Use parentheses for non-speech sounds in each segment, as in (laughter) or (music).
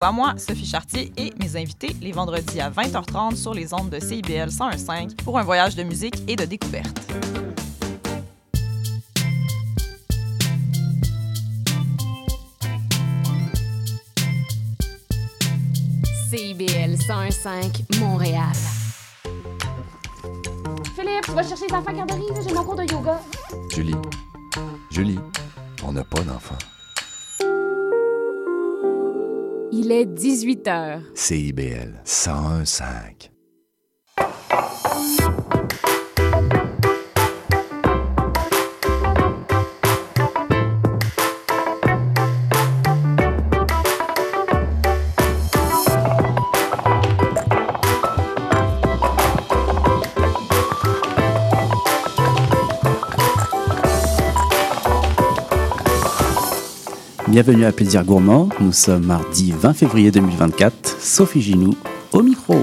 À moi, Sophie Chartier et mes invités les vendredis à 20h30 sur les ondes de CIBL 101.5 pour un voyage de musique et de découverte. CIBL 101.5 Montréal. Philippe, tu vas chercher les enfants à garderie, j'ai mon cours de yoga. Julie, Julie, on n'a pas d'enfant. Il est 18 h. CIBL 101.5. Bienvenue à Plaisir Gourmand. Nous sommes mardi 20 février 2024. Sophie Ginou au micro.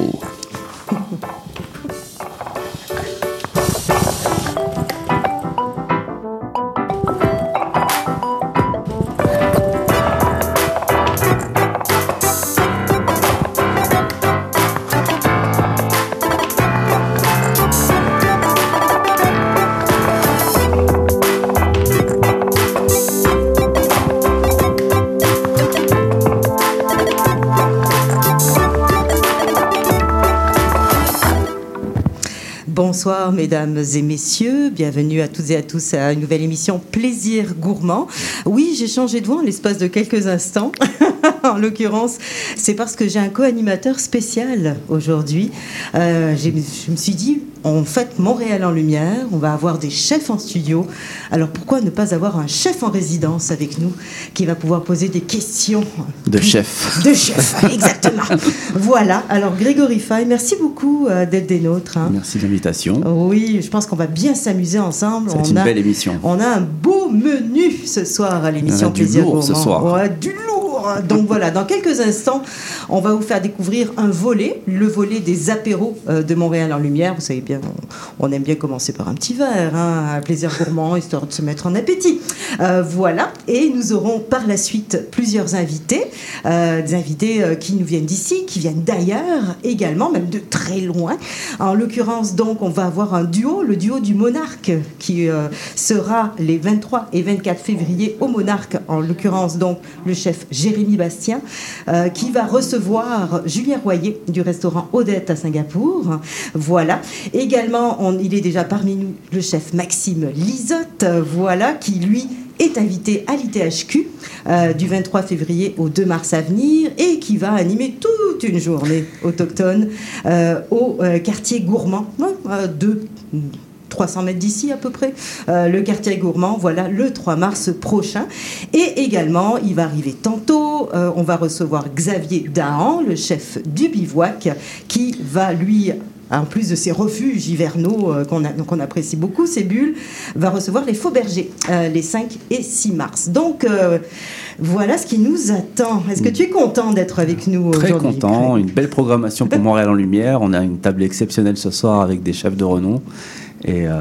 Mesdames et messieurs, bienvenue à toutes et à tous à une nouvelle émission Plaisir gourmand. Oui, j'ai changé de voix en l'espace de quelques instants. (laughs) en l'occurrence, c'est parce que j'ai un co-animateur spécial aujourd'hui. Euh, je me suis dit, on fête Montréal en lumière, on va avoir des chefs en studio. Alors pourquoi ne pas avoir un chef en résidence avec nous qui va pouvoir poser des questions De chef. de chef, (laughs) exactement. voilà. Alors Grégory Fay, merci beaucoup euh, d'être des nôtres. hein. Merci de l'invitation. Oui, je pense qu'on va bien s'amuser ensemble. C'est une a, belle émission. On a un beau menu ce soir à l'émission On a du Plaisir lourd ce soir. Ouais, du lourd. Donc voilà, dans quelques instants, on va vous faire découvrir un volet, le volet des apéros euh, de Montréal en lumière. Vous savez bien, on, aime bien commencer par un petit verre, hein, à plaisir gourmand, (laughs) histoire de se mettre en appétit. Euh, voilà, et nous aurons par la suite plusieurs invités, euh, des invités euh, qui nous viennent d'ici, qui viennent d'ailleurs également, même de très loin. En l'occurrence, donc, on va avoir un duo, le duo du Monarque, qui euh, sera les 23 et 24 février au Monarque. En l'occurrence, donc, le chef Jérémy Bastien, euh, qui va recevoir Julien Royer du restaurant Odette à Singapour. Voilà. Également, il est déjà parmi nous le chef Maxime Lisotte, voilà, qui lui est invité à l'ITHQ euh, du 23 février au 2 mars à venir et qui va animer toute une journée autochtone euh, au quartier gourmand euh, de 300 mètres d'ici à peu près, euh, le quartier gourmand, voilà, le 3 mars prochain. Et également, il va arriver tantôt, euh, on va recevoir Xavier Dahan, le chef du bivouac, qui va lui en plus de ses refuges hivernaux euh, qu'on apprécie beaucoup, ces bulles, va recevoir les Faux Bergers euh, les 5 et 6 mars. Donc euh, voilà ce qui nous attend. Est-ce que tu es content d'être avec nous Très aujourd'hui content, une belle programmation pour (laughs) Montréal en lumière. On a une table exceptionnelle ce soir avec des chefs de renom. Et euh,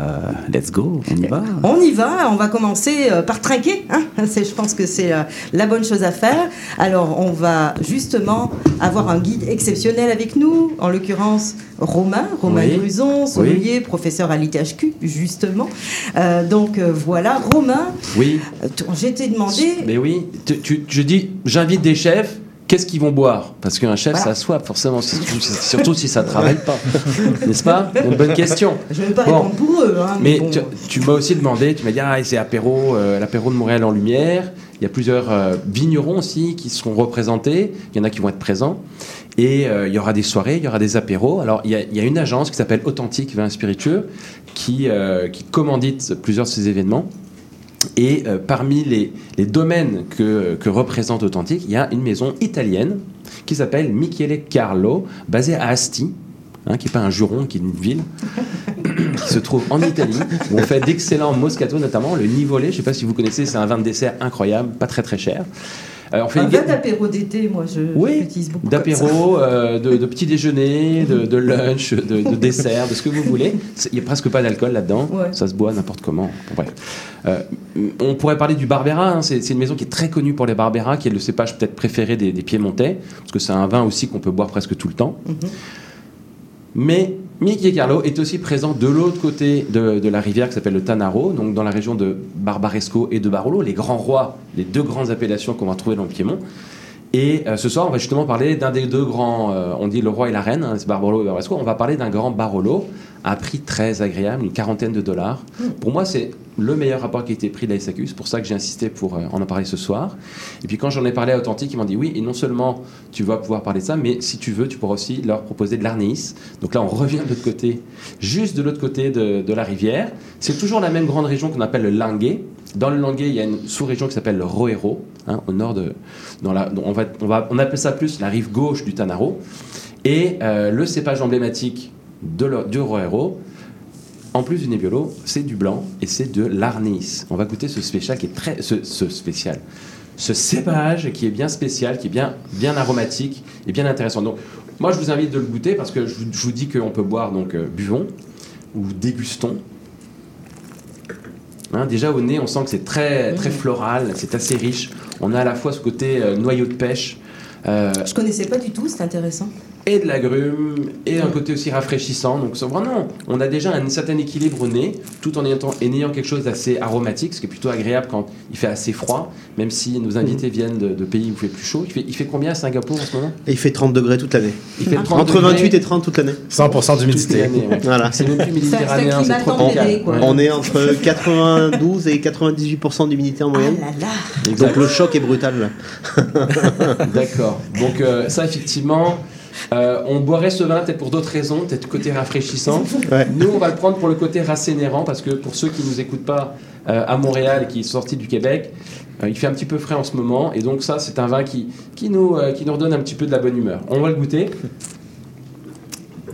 let's go, on y va. On y va, on va commencer euh, par trinquer. hein. (laughs) Je pense que c'est euh, la bonne chose à faire. Alors, on va justement avoir un guide exceptionnel avec nous, en l'occurrence Romain, Romain Oui. Gruson, sommelier, professeur à l'ITHQ, justement. Euh, donc voilà, Romain, Oui, t'ai demandé. mais oui. Tu, tu- je dis, j'invite des chefs. Qu'est-ce qu'ils vont boire? Parce qu'un chef, Voilà. ça soif, forcément. Surtout si ça (laughs) travaille pas. N'est-ce pas? Une bonne question. Je ne vais pas Bon. répondre pour eux, hein, Mais bon. tu, tu m'as aussi demandé, tu m'as dit, ah, c'est apéro, euh, l'apéro de Montréal en lumière. Il y a plusieurs euh, vignerons aussi qui seront représentés. Il y en a qui vont être présents. Et euh, il y aura des soirées, il y aura des apéros. Alors, il y a, il y a une agence qui s'appelle Authentique Vin Spiritueux qui, euh, qui commandite plusieurs de ces événements. Et euh, parmi les, les domaines que, que représente Authentique, il y a une maison italienne qui s'appelle Michele Carlo, basée à Asti, hein, qui n'est pas un juron, qui est une ville, (coughs) qui se trouve en Italie, où on fait d'excellents moscato, notamment le Nivolé. Je ne sais pas si vous connaissez, c'est un vin de dessert incroyable, pas très très cher. Euh, on fait Un une d'apéro d'été, moi, je Oui, j'utilise beaucoup. d'apéro, euh, de, de petit déjeuner, de, de lunch, de, de (laughs) dessert, de ce que vous voulez. Il n'y a presque pas d'alcool là-dedans. Ouais. Ça se boit n'importe comment. Bref. Euh, on pourrait parler du Barbera. hein. C'est c'est une maison qui est très connue pour les Barbera, qui est le cépage peut-être préféré des, des Piémontais, parce que c'est un vin aussi qu'on peut boire presque tout le temps. Mhm. Mais Mickey Carlo est aussi présent de l'autre côté de, la rivière qui s'appelle le Tanaro, donc dans la région de Barbaresco et de Barolo, les grands rois, les deux grandes appellations qu'on va trouver dans le Piémont. Et euh, ce soir, on va justement parler d'un des deux grands, euh, on dit le roi et la reine, hein, c'est Barolo et Barbaresco. On va parler d'un grand Barolo à un prix très agréable, une quarantaine de dollars. Pour moi, c'est le meilleur rapport qualité-prix de la SAQ. C'est pour ça que j'ai insisté pour euh, en en parler ce soir. Et puis quand j'en ai parlé à Authentique, ils m'ont dit oui, et non seulement tu vas pouvoir parler de ça, mais si tu veux, tu pourras aussi leur proposer de l'arnéis. Donc là, on revient de l'autre côté, juste de l'autre côté de, la rivière. C'est toujours la même grande région qu'on appelle le Languet. Dans le Languet, il y a une sous-région qui s'appelle le Roero, hein, au nord de. On appelle ça plus la rive gauche du Tanaro. Et euh, le cépage emblématique de du Roero, en plus du Nebbiolo, c'est du blanc et c'est de l'arnis. On va goûter ce spécial qui est très. Ce, ce spécial. Ce cépage qui est bien spécial, qui est bien, bien aromatique et bien intéressant. Donc, moi, je vous invite de le goûter parce que je vous, je vous dis qu'on peut boire, donc euh, buvons ou dégustons. Hein, déjà au nez, on sent que c'est très, très floral, c'est assez riche. On a à la fois ce côté euh, noyau de pêche euh, Je connaissais pas du tout, c'est intéressant. Et de l'agrumes et un côté aussi rafraîchissant. Donc vraiment, on a déjà un certain équilibre au nez, tout en ayant, en ayant quelque chose d'assez aromatique, ce qui est plutôt agréable quand il fait assez froid, même si nos invités viennent de, de pays où il fait plus chaud. Il fait, il fait combien à Singapour en ce moment? Et il fait 30 degrés toute l'année. Il fait 30 Entre degrés 28 et 30 toute l'année. 100% toute d'humidité. ouais. (laughs) Voilà. C'est même plus méditerranéen, c'est quoi. Ouais. On est entre 92 et 98% d'humidité en Ah moyenne. là là Exact. Donc le choc est brutal. là. (laughs) D'accord. Donc euh, ça, effectivement, euh, on boirait ce vin peut-être pour d'autres raisons, peut-être côté rafraîchissant. Ouais. Nous, on va le prendre pour le côté rassénérant, parce que pour ceux qui nous écoutent pas euh, à Montréal et qui sont sortis du Québec, euh, il fait un petit peu frais en ce moment, et donc ça, c'est un vin qui, qui, nous, euh, qui nous redonne un petit peu de la bonne humeur. On va le goûter.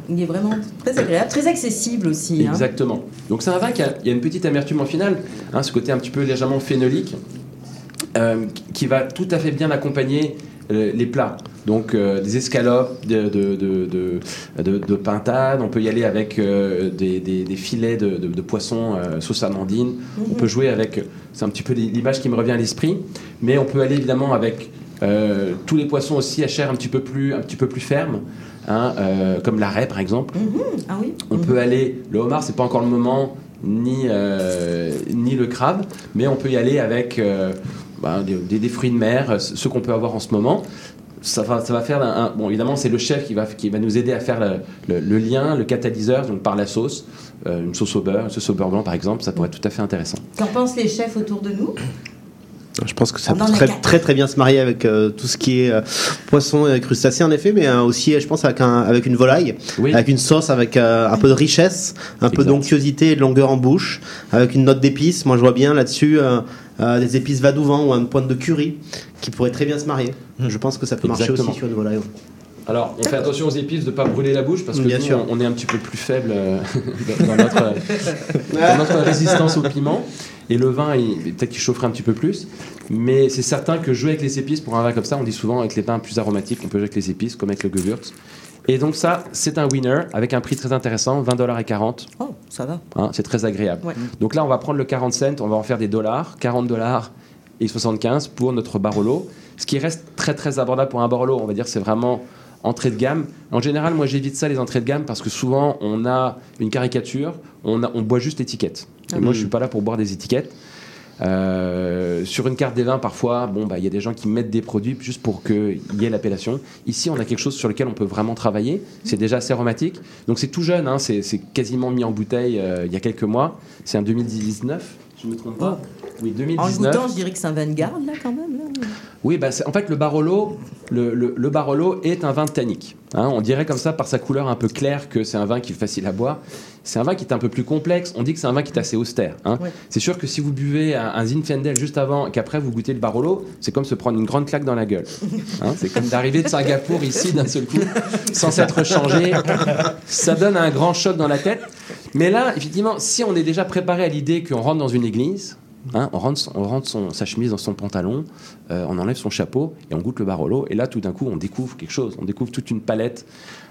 Il est vraiment très agréable, très accessible aussi. hein. Exactement. Donc c'est un vin qui a, il y a une petite amertume en finale, hein, ce côté un petit peu légèrement phénolique, euh, qui va tout à fait bien accompagner euh, les plats. Donc euh, des escalopes de, de, de, de, de- de pintade, on peut y aller avec euh, des, des- des filets de, de, poisson euh, sauce amandine, on peut jouer avec, c'est un petit peu l'image qui me revient à l'esprit, mais on peut aller évidemment avec tous les poissons aussi à chair un petit peu plus, un petit peu plus ferme, hein, comme la raie par exemple. Ah oui. On peut aller, le homard, c'est pas encore le moment, ni, ni le crabe, mais on peut y aller avec bah, des, des- fruits de mer, ceux qu'on peut avoir en ce moment. Ça va, ça va faire un, un- bon évidemment c'est le chef qui va, qui va nous aider à faire le, le- le lien, le catalyseur donc par la sauce, Euh, une sauce au beurre, une sauce au beurre blanc par exemple, ça pourrait être tout à fait intéressant. Qu'en pensent les chefs autour de nous? Je pense que ça On peut très, très très bien se marier avec euh, tout ce qui est euh, poisson et crustacés en effet, mais euh, aussi je pense avec, un, avec une volaille, Oui. avec une sauce avec euh, un peu de richesse, un peu d'onctuosité et de longueur en bouche, avec une note d'épices. Moi je vois bien là-dessus euh, des épices vadouvant ou une pointe de curry qui pourrait très bien se marier. Je pense que ça peut marcher aussi sur une volaille. Alors, on fait attention aux épices de ne pas brûler la bouche parce que Bien nous, sûr. on est un petit peu plus faible euh, (laughs) dans, notre, dans notre (laughs) résistance au piment. Et le vin, peut-être qu'il chaufferait un petit peu plus. Mais c'est certain que jouer avec les épices pour un vin comme ça, on dit souvent avec les vins plus aromatiques, on peut jouer avec les épices comme avec le Gewürz. Et donc ça, c'est un winner avec un prix très intéressant, 20 dollars et 40. Oh, ça va. Hein, c'est très agréable. Ouais. Donc là, on va prendre le 40 cents, on va en faire des dollars, 40 dollars et 75 pour notre Barolo. Ce qui reste très très abordable pour un Barolo, on va dire, c'est vraiment entrée de gamme. En général, moi j'évite ça les entrées de gamme parce que souvent on a une caricature, on, a- on boit juste l'étiquette. Et moi je suis pas là pour boire des étiquettes. Euh, sur une carte des vins, parfois, bon, bah, il y a des gens qui mettent des produits juste pour qu'il y ait l'appellation. Ici, on a quelque chose sur lequel on peut vraiment travailler. C'est déjà assez aromatique. Donc, c'est tout jeune, hein, c'est quasiment mis en bouteille euh, il y a quelques mois. C'est un 2019, je ne me trompe pas. Oui, En le 2019. goûtant, je dirais que c'est un vin de garde, là, quand même. là. Oui, bah, en fait, le Barolo, le, le- le Barolo est un vin tannique. hein. on dirait comme ça, par sa couleur un peu claire, que c'est un vin qui est facile à boire. C'est un vin qui est un peu plus complexe. On dit que c'est un vin qui est assez austère. hein. Ouais. C'est sûr que si vous buvez un, un Zinfandel juste avant et qu'après vous goûtez le Barolo, c'est comme se prendre une grande claque dans la gueule. hein. (laughs) c'est comme d'arriver de Singapour ici d'un seul coup, sans s'être changé. Ça donne un grand choc dans la tête. Mais là, effectivement, si on est déjà préparé à l'idée qu'on rentre dans une église, Hein, on rentre, sa chemise dans son pantalon, euh, on enlève son chapeau et on goûte le Barolo. Et là, tout d'un coup, on découvre quelque chose. On découvre toute une palette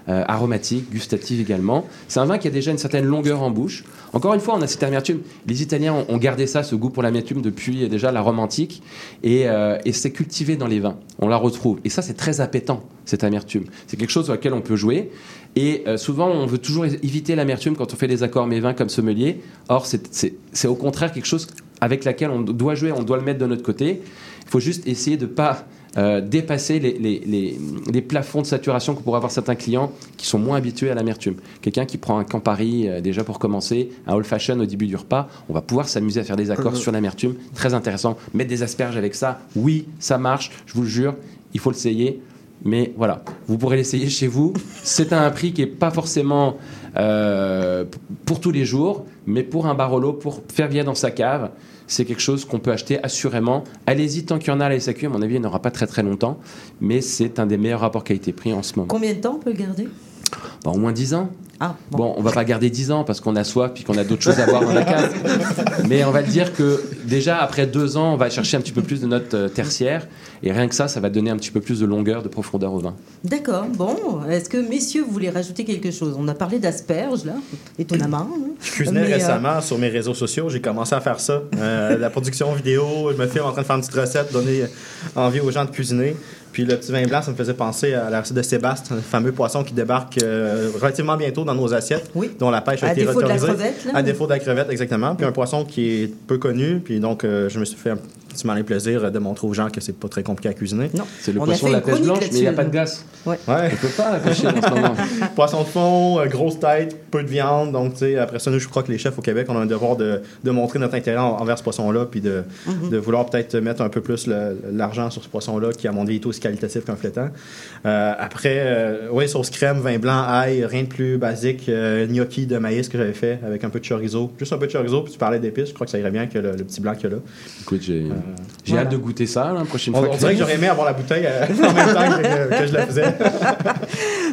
euh, aromatique, gustative également. C'est un vin qui a déjà une certaine longueur en bouche. Encore une fois, on a cette amertume. Les Italiens ont, gardé ça, ce goût pour l'amertume, depuis déjà la Rome antique. Euh, et c'est cultivé dans les vins. On la retrouve. Et ça, c'est très appétant, cette amertume. C'est quelque chose sur lequel on peut jouer. Et euh, souvent, on veut toujours éviter l'amertume quand on fait des accords mévins comme sommelier. Or, c'est- au contraire quelque chose avec laquelle on doit jouer, on doit le mettre de notre côté. Il faut juste essayer de ne pas euh, dépasser les, les- les- les plafonds de saturation que pourraient avoir certains clients qui sont moins habitués à l'amertume. Quelqu'un qui prend un Campari, euh, déjà pour commencer, un old fashion au début du repas, on va pouvoir s'amuser à faire des accords sur l'amertume. Très intéressant. Mettre des asperges avec ça, oui, ça marche, je vous le jure, il faut l'essayer. Mais voilà, vous pourrez l'essayer chez vous. C'est à un prix qui n'est pas forcément euh, pour tous les jours, mais pour un Barolo, pour faire bien dans sa cave, c'est quelque chose qu'on peut acheter assurément. Allez-y tant qu'il y en a à la SAQ, à mon avis, il n'y en aura pas très très longtemps, mais c'est un des meilleurs rapports qualité-prix en ce moment. Combien de temps on peut le garder? Bah, au moins 10 ans. Ah, bon. Bon, on va pas garder 10 ans parce qu'on a soif puis qu'on a d'autres choses à voir dans la cave. Mais on va le dire que déjà après deux ans, on va chercher un petit peu plus de notes euh, tertiaires. Et rien que ça, ça va donner un petit peu plus de longueur, de profondeur au vin. D'accord, bon. Est-ce que, messieurs, vous voulez rajouter quelque chose? On a parlé d'asperges, là, étonnamment. hein. Je cuisinais Mais, euh, récemment sur mes réseaux sociaux. J'ai commencé à faire ça. Euh, la production vidéo, je me filme en train de faire une petite recette, donner envie aux gens de cuisiner. Puis le petit vin blanc, ça me faisait penser à la recette de Sébastien, le fameux poisson qui débarque euh, relativement bientôt dans nos assiettes, Oui. dont la pêche a À été défaut de la autorisée. crevette, là. À défaut de la crevette, exactement. Puis un poisson qui est peu connu. Puis donc, euh, je me suis fait un petit malin plaisir de montrer aux gens que c'est pas très compliqué à cuisiner. Non. C'est le On poisson de la pêche blanche, mais il n'y a pas de glace. Ouais. On peut pas pêcher en ce moment. (laughs) Poisson de fond, euh, grosse tête, peu de viande. Donc, tu sais, après ça, nous, je crois que les chefs au Québec, on a un devoir de, de montrer notre intérêt en- envers ce poisson-là, puis de, Mhm. de vouloir peut-être mettre un peu plus l'argent sur ce poisson-là, qui, à mon avis, est aussi qualitatif qu'un flétan. Euh, après, euh, oui, sauce crème, vin blanc, ail, rien de plus basique. euh, gnocchi de maïs que j'avais fait avec un peu de chorizo. Juste un peu de chorizo, puis tu parlais d'épices. Je crois que ça irait bien que le, le petit blanc qu'il y a là. Écoute, j'ai j'ai voilà. hâte de goûter ça la prochaine On, fois. on que- dirait que j'aurais aimé avoir la bouteille euh, en même temps que, que je la faisais. (laughs)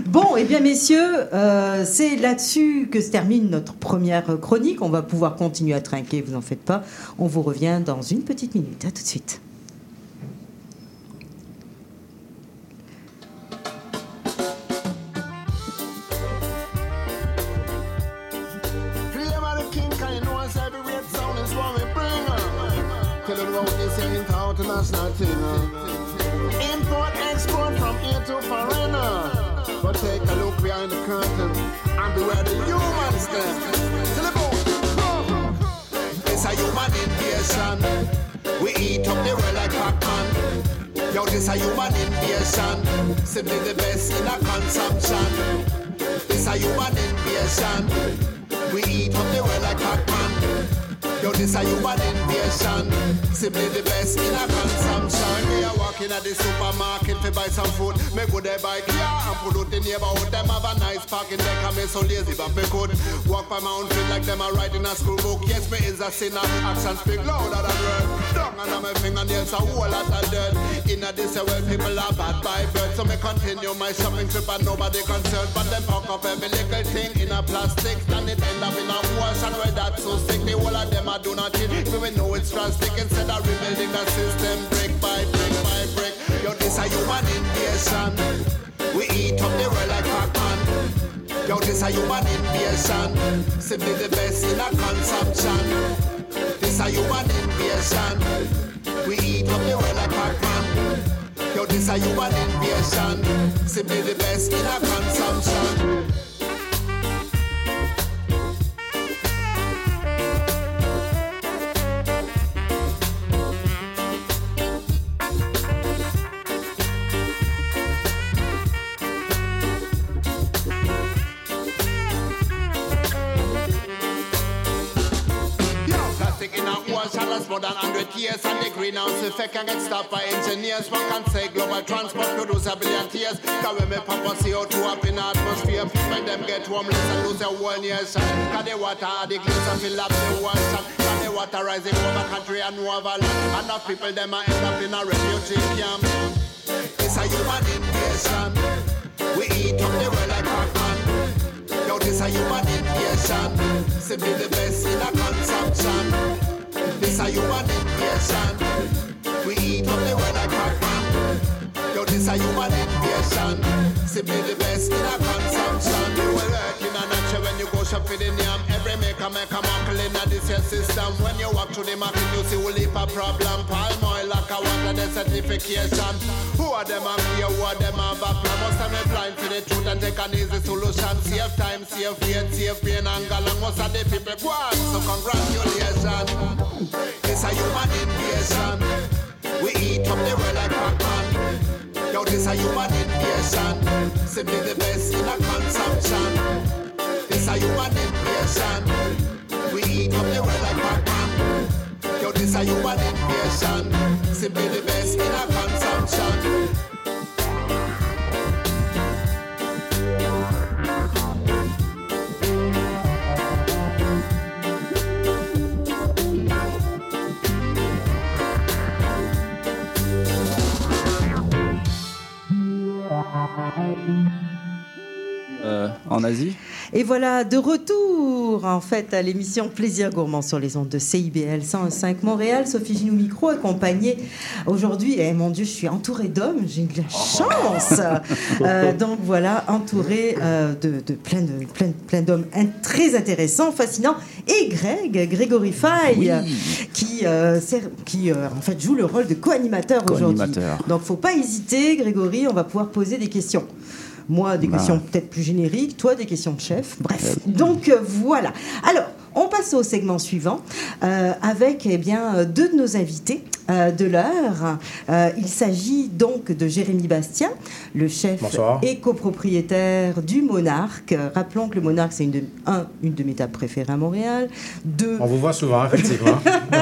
Bon, eh bien, messieurs, euh, c'est là-dessus que se termine notre première chronique. On va pouvoir continuer à trinquer, vous en faites pas. On vous revient dans une petite minute. À tout de suite. Behind the curtain and beware the humans stand. It's a human invasion. We eat up the world like Pac-Man. Yo, this a human invasion. Simply the best in a consumption. This a human invasion. We eat up the world like Pac-Man. Yo, this a human invasion. Simply the best in a consumption. Me a walking at the supermarket to buy some food. Me go there buy car and pull out the neighborhood. Them have a nice parking deck and me so lazy but me could walk by my own feet like them a writing a school book. Yes, me is a sinner. Actions speak louder than word. Down and my fingernails a whole lot of dirt. In a this world, people are bad by birth. So me continue my shopping trip and nobody concerned. But them pack up every little thing in a plastic. And it end up in a ocean where that's so sick. The whole of them are do nothing. Even we know it's drastic. Instead of rebuilding the system brick by brick by brick. Yo, this a human invasion. We eat up the world like Pac-Man. Yo, this a human invasion. Simply the best in a consumption. This a human invasion. We eat up the world like Pac-Man. Yo, this a human invasion. Simply the best in a consumption. Years And the greenhouse effect can get stopped by engineers. One can say global transport produce a billion tears. Cause when me pop a CO2 up in atmosphere When them get homeless and lose their whole nation Cause the water are the and fill up the ocean Cause the water rising over country and over land And the people them a end up in a refugee camp. It's a human invasion. We eat up the world like Pac-Man Yo, this a human invasion. Simply the best in a consumption. This this a human invasion. We eat up the world like Pac-Man. Yo, this a human invasion. Simply the best in a consumption. You will work in a natural when you go shop for the name. Every maker make a muckle in a this your system. When you walk through the market, you see whole heap of problem. Palm oil like a water, the certification. Who are them and fear, who are them and back? Most of me blind to the truth and take an easy solution. Save time, save weight, save pain and galang. Most of the people go on, so congratulations. Simply the best in a consumption. This a human invasion. We eat up the world like Pac-Man. Yo, this a human invasion. Simply the best in a consumption. Euh, en Asie? Et voilà, de retour en fait à l'émission Plaisir Gourmand sur les ondes de CIBL 105 Montréal. Sophie Ginou Micro accompagnée aujourd'hui. Et mon Dieu, je suis entourée d'hommes, j'ai de la chance. (laughs) Euh, donc voilà, entourée euh, de, de plein de plein, plein d'hommes très intéressants, fascinants. Et Greg, Grégory Faye, Oui. qui, euh, qui en fait joue le rôle de co-animateur aujourd'hui. Co-animateur. Donc faut pas hésiter, Grégory, on va pouvoir poser des questions. Moi, des Bah. questions peut-être plus génériques, toi, des questions de chef. Bref, donc euh, voilà. Alors, on passe au segment suivant euh, avec eh bien, euh, deux de nos invités euh, de l'heure. Euh, il s'agit donc de Jérémy Bastien, le chef Bonsoir. et copropriétaire du Monarque. Rappelons que le Monarque, c'est une, de, un, une de mes tables préférées à Montréal. Deux, On vous voit souvent, effectivement.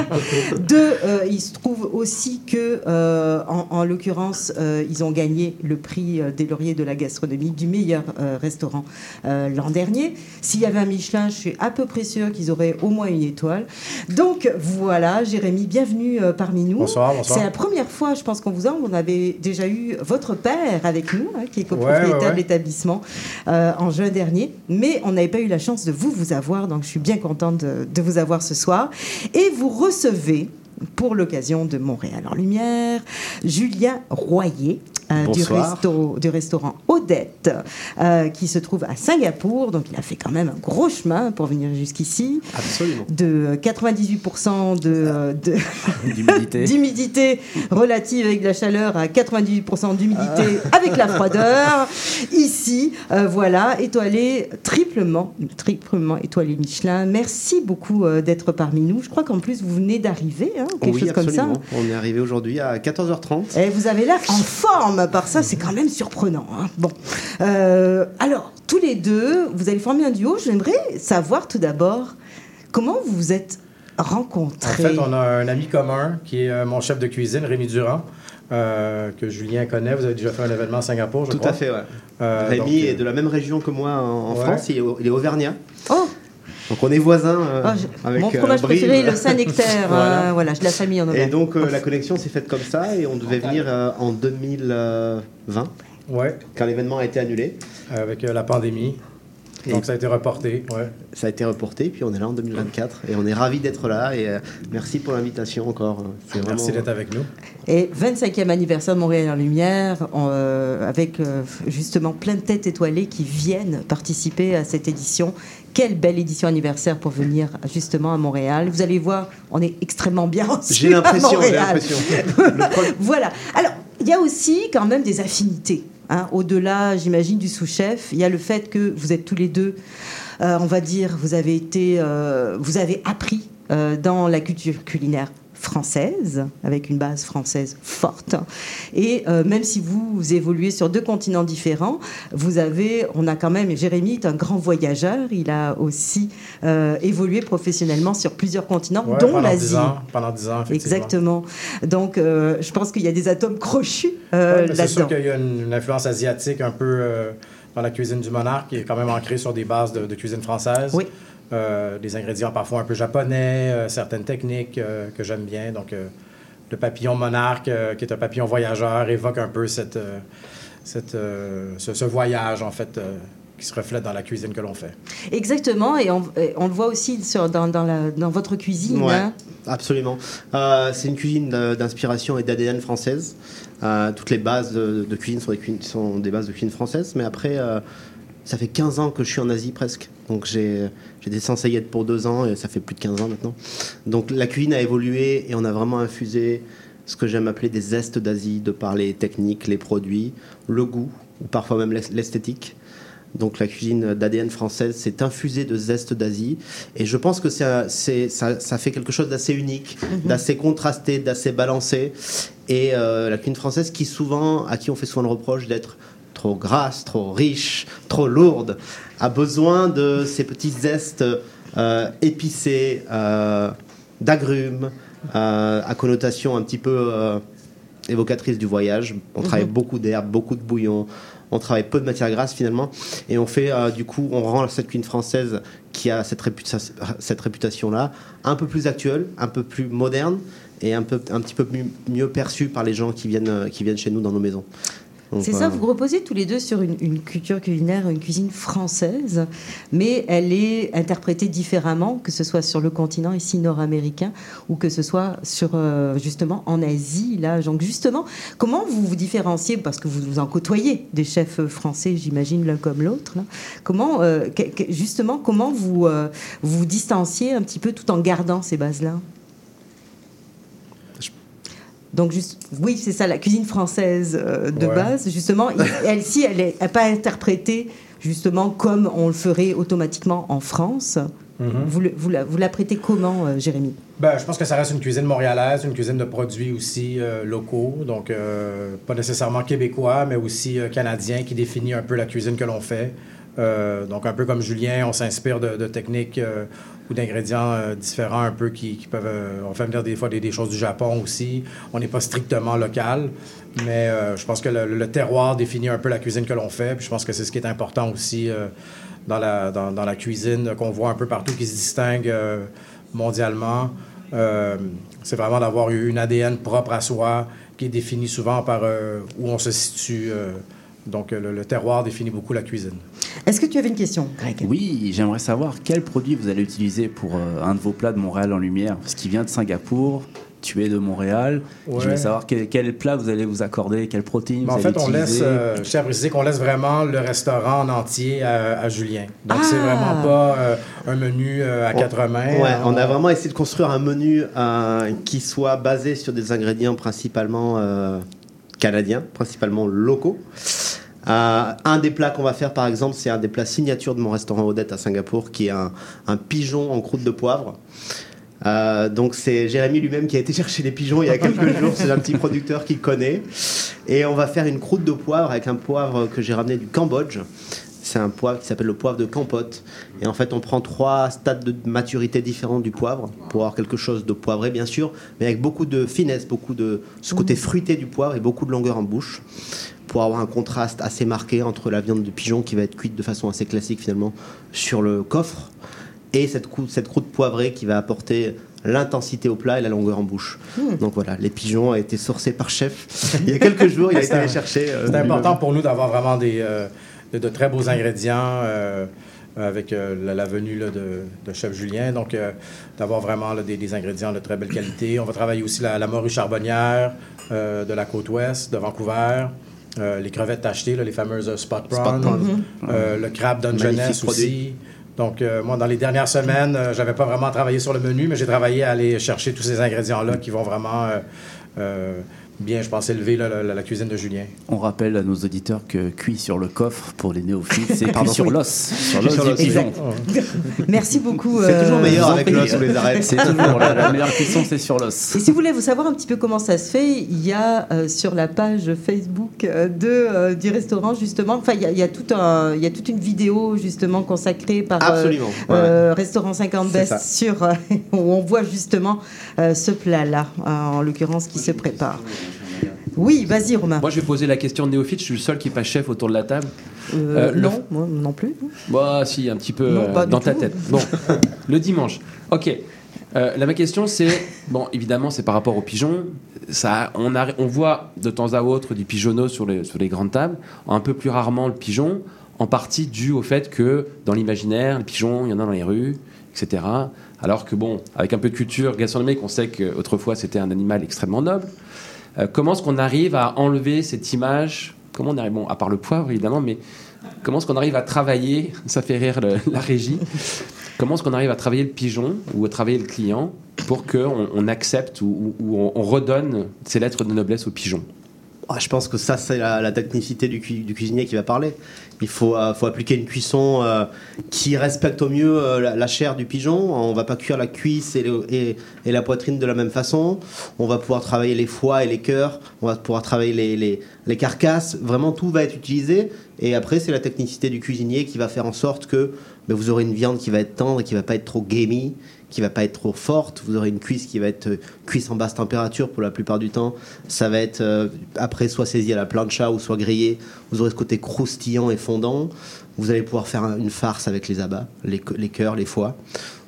(laughs) deux, euh, il se trouve aussi que, en, en l'occurrence, ils ont gagné le prix des lauriers de la gastronomie du meilleur restaurant l'an dernier. S'il y avait un Michelin, je suis à peu près sûre qu'ils auraient au moins une étoile. Donc voilà, Jérémy, bienvenue parmi nous. Bonsoir, bonsoir. C'est la première fois, je pense qu'on vous a, on avait déjà eu votre père avec nous, hein, qui est copropriétaire Ouais, ouais, ouais. de l'établissement euh, en juin dernier, mais on n'avait pas eu la chance de vous vous avoir, donc je suis bien contente de, de vous avoir ce soir. Et vous recevez, pour l'occasion de Montréal en Lumière, Julien Royer. Euh, du, Bonsoir. resto- du restaurant Odette, euh, qui se trouve à Singapour. Donc, il a fait quand même un gros chemin pour venir jusqu'ici. Absolument. De 98% de, euh, de, (laughs) (laughs) D'humidité. relative avec la chaleur à 98% d'humidité avec la froideur. Ici, euh, voilà, étoilé triplement, triplement étoilé Michelin. Merci beaucoup d'être parmi nous. Je crois qu'en plus, vous venez d'arriver, hein, quelque oui, chose comme ça. On est arrivé aujourd'hui à 14h30. Et vous avez l'air en forme, par ça, c'est quand même surprenant. hein. Bon. Euh, alors, tous les deux, vous allez former un duo. J'aimerais savoir tout d'abord comment vous vous êtes En rencontrés. fait, on a un ami commun qui est euh, mon chef de cuisine, Rémi Durand, euh, que Julien connaît. Vous avez déjà fait un événement à Singapour, je Tout crois. à fait, ouais. Euh, Rémi donc, est de la même région que moi en, en Ouais. France, il est, au- il est auvergnat. Oh, Donc on est voisins. euh, oh, je- avec, mon euh, fromage Brive. préféré, le Saint-Nectaire. Voilà. (laughs) euh, voilà, je de la famille en Et Auvergne. donc euh, la connexion s'est faite comme ça et on devait venir euh, en 2020 ouais, quand l'événement a été annulé. avec euh, la pandémie. Et- Donc, ça a été reporté. Ouais. Ça a été reporté puis on est là en 2024 et on est ravis d'être là et euh, merci pour l'invitation encore. Merci vraiment- d'être avec nous. Et 25e anniversaire de Montréal en Lumière, en, euh, avec euh, justement plein de têtes étoilées qui viennent participer à cette édition. Quelle belle édition anniversaire pour venir justement à Montréal. Vous allez voir, on est extrêmement bien reçus J'ai l'impression, j'ai l'impression. (laughs) Voilà. Alors, il y a aussi quand même des affinités. hein. Au-delà, j'imagine, du sous-chef, il y a le fait que vous êtes tous les deux, euh, on va dire, vous avez été, euh, vous avez appris euh, dans la culture culinaire française, avec une base française forte. Et euh, même si vous, évoluez sur deux continents différents, vous avez, on a quand même, et Jérémy est un grand voyageur, il a aussi euh, évolué professionnellement sur plusieurs continents, Ouais, dont pendant 10 l'Asie. ans. Pendant 10 ans, effectivement. Exactement. Donc, euh, je pense qu'il y a des atomes crochus Ouais, c'est sûr qu'il y a une, une influence asiatique un peu dans la cuisine du monarque qui est quand même ancrée sur des bases de, de cuisine française. Oui. Euh, des ingrédients parfois un peu japonais, euh, certaines techniques euh, que j'aime bien. Donc, euh, le papillon monarque, euh, qui est un papillon voyageur, évoque un peu cette, euh, cette, euh, ce, ce voyage, en fait, euh, qui se reflètent dans la cuisine que l'on fait. Exactement, et on, et on le voit aussi sur, dans, dans, la, dans votre cuisine. Ouais, hein. absolument. Euh, c'est une cuisine d'inspiration et d'ADN française. Euh, toutes les bases de, de cuisine sont des, cuisines- sont des bases de cuisine française, mais après, euh, ça fait 15 ans que je suis en Asie presque. Donc j'ai j'étais censé y être pour deux ans et ça fait plus de 15 ans maintenant. Donc la cuisine a évolué et on a vraiment infusé ce que j'aime appeler des zestes d'Asie, de par les techniques, les produits, le goût, ou parfois même l'es- l'esthétique. Donc la cuisine d'ADN française s'est infusée de zeste d'Asie. Et je pense que ça, ça, ça fait quelque chose d'assez unique, d'assez contrasté, d'assez balancé. Et euh, la cuisine française, qui souvent, à qui on fait souvent le reproche d'être trop grasse, trop riche, trop lourde, a besoin de ces petits zestes euh, épicés, euh, d'agrumes, euh, à connotation un petit peu évocatrice du voyage. On travaille beaucoup d'herbes, beaucoup de bouillon. On travaille peu de matière grasse finalement. Et on fait, euh, du coup, on rend cette cuisine française qui a cette, réputa- cette réputation-là un peu plus actuelle, un peu plus moderne et un, peu, un petit peu mieux, perçue par les gens qui viennent, qui viennent chez nous dans nos maisons. C'est ça, vous reposez tous les deux sur une, une culture culinaire, une cuisine française, mais elle est interprétée différemment, que ce soit sur le continent ici nord-américain ou que ce soit sur euh, justement en Asie. Là, donc justement, comment vous vous différenciez parce que vous vous en côtoyez des chefs français, j'imagine l'un comme l'autre. là. Comment euh, justement comment vous euh, vous vous distanciez un petit peu tout en gardant ces bases-là? Donc, juste, oui, c'est ça, la cuisine française euh, de Ouais. base, justement, il- (laughs) elle-ci, elle n'est pas interprétée, justement, comme on le ferait automatiquement en France. Mhm. Vous, le- vous, la, vous prêtez comment, euh, Jérémy? Ben, je pense que ça reste une cuisine montréalaise, une cuisine de produits aussi euh, locaux, donc euh, pas nécessairement québécois, mais aussi canadien, qui définit un peu la cuisine que l'on fait. Donc un peu comme Julien, on s'inspire de, de techniques ou d'ingrédients euh, différents un peu qui, qui peuvent... euh, on fait venir des fois des, des choses du Japon aussi. On n'est pas strictement local, mais euh, je pense que le, le terroir définit un peu la cuisine que l'on fait. Puis je pense que c'est ce qui est important aussi dans, la, dans, dans la cuisine qu'on voit un peu partout, qui se distingue mondialement. C'est vraiment d'avoir une ADN propre à soi qui est définie souvent par où on se situe. Euh, donc le, le terroir définit beaucoup la cuisine. Est-ce que tu avais une question, Greg? Oui, j'aimerais savoir quel produit vous allez utiliser pour euh, un de vos plats de Montréal en lumière. Parce qu'il vient de Singapour, tu es de Montréal. Ouais. Je voulais savoir quel, quel plat vous allez vous accorder, quelle protéine Mais en fait, on laisse, euh, je tiens à préciser qu'on laisse vraiment le restaurant en entier à, à Julien. Donc, c'est Ah! vraiment pas euh, un menu euh, à On- quatre mains. Ouais, on a vraiment essayé de construire un menu euh, qui soit basé sur des ingrédients principalement euh, canadiens, principalement locaux. Euh, un des plats qu'on va faire, par exemple, c'est un des plats signature de mon restaurant Odette à Singapour, qui est un, pigeon en croûte de poivre. Euh, donc c'est Jérémy lui-même qui a été (laughs) chercher les pigeons il y a quelques jours. C'est un petit producteur qu'il connaît. Et on va faire une croûte de poivre avec un poivre que j'ai ramené du Cambodge. C'est un poivre qui s'appelle le poivre de Campote. Et en fait, on prend trois stades de maturité différents du poivre pour avoir quelque chose de poivré, bien sûr, mais avec beaucoup de finesse, beaucoup de ce côté fruité du poivre et beaucoup de longueur en bouche pour avoir un contraste assez marqué entre la viande de pigeon qui va être cuite de façon assez classique finalement sur le coffre et cette, cou- cette croûte poivrée qui va apporter l'intensité au plat et la longueur en bouche. Donc voilà, les pigeons ont été sourcés par chef il y a quelques jours, il a (laughs) été chercher. euh, C'est important pour nous d'avoir vraiment des, euh, de, de très beaux ingrédients euh, avec la, la venue là, de, de Chef Julien. Donc, d'avoir vraiment là, des, des ingrédients de très belle qualité. On va travailler aussi la, la morue charbonnière de la côte ouest, de Vancouver. Euh, les crevettes tachetées, là, les fameuses euh, spot prawns. Spot. Euh, le crabe Dungeness produit. aussi. Donc, euh, moi, dans les dernières semaines, euh, j'avais pas vraiment travaillé sur le menu, mais j'ai travaillé à aller chercher tous ces ingrédients-là qui vont vraiment bien, je pense, élever la, la cuisine de Julien. On rappelle à nos auditeurs que cuit sur le coffre pour les néophytes, c'est (laughs) cuit sur l'os, sur l'os. (laughs) Merci beaucoup. C'est toujours euh, meilleur Jean avec l'os ou les arêtes. C'est (laughs) toujours la, la meilleure question, c'est sur l'os. Et si vous voulez vous savoir un petit peu comment ça se fait, il y a euh, sur la page Facebook euh, de, euh, du restaurant justement, enfin il y a, il y a tout un, il y a toute une vidéo justement consacrée par euh, Absolument, euh, Restaurant 50 C'est Best sur euh, où on voit justement euh, ce plat-là, euh, en l'occurrence qui se prépare. Oui, vas-y Romain. Moi, je vais poser la question de néophyte. Je suis le seul qui n'est pas chef autour de la table. Euh, Euh, le- non, moi non plus. Bah, si, un petit peu Non, euh, pas du dans ta tout. tête. Bon, (laughs) le dimanche. Ok. Euh, là, ma question, c'est bon, évidemment, c'est par rapport aux pigeons. Ça, on, a, on voit de temps à autre du pigeonneau sur les, sur les grandes tables, un peu plus rarement le pigeon. en partie dû au fait que dans l'imaginaire, les pigeons, il y en a dans les rues, etc. Alors que bon, avec un peu de culture gastronomique, on sait qu'autrefois c'était un animal extrêmement noble. Euh, comment est-ce qu'on arrive à enlever cette image? Comment on arrive, bon, à part le poivre évidemment, mais comment est-ce qu'on arrive à travailler (laughs) Ça fait rire la régie. Comment est-ce qu'on arrive à travailler le pigeon ou à travailler le client pour qu'on on accepte ou, on redonne ces lettres de noblesse au pigeon? Ah, je pense que ça, c'est la, technicité du, cui- du cuisinier qui va parler. Il faut, euh, appliquer une cuisson euh, qui respecte au mieux euh, la, chair du pigeon. On va pas cuire la cuisse et, la poitrine de la même façon. On va pouvoir travailler les foies et les cœurs. On va pouvoir travailler les carcasses. Vraiment, tout va être utilisé. Et après, c'est la technicité du cuisinier qui va faire en sorte que ben, vous aurez une viande qui va être tendre et qui va pas être trop gamey, qui va pas être trop forte. Vous aurez une cuisse qui va être euh, cuisse en basse température pour la plupart du temps. Ça va être euh, après soit saisi à la plancha ou soit grillé. Vous aurez ce côté croustillant et fondant. Vous allez pouvoir faire un- une farce avec les abats, les, les cœurs, les foies.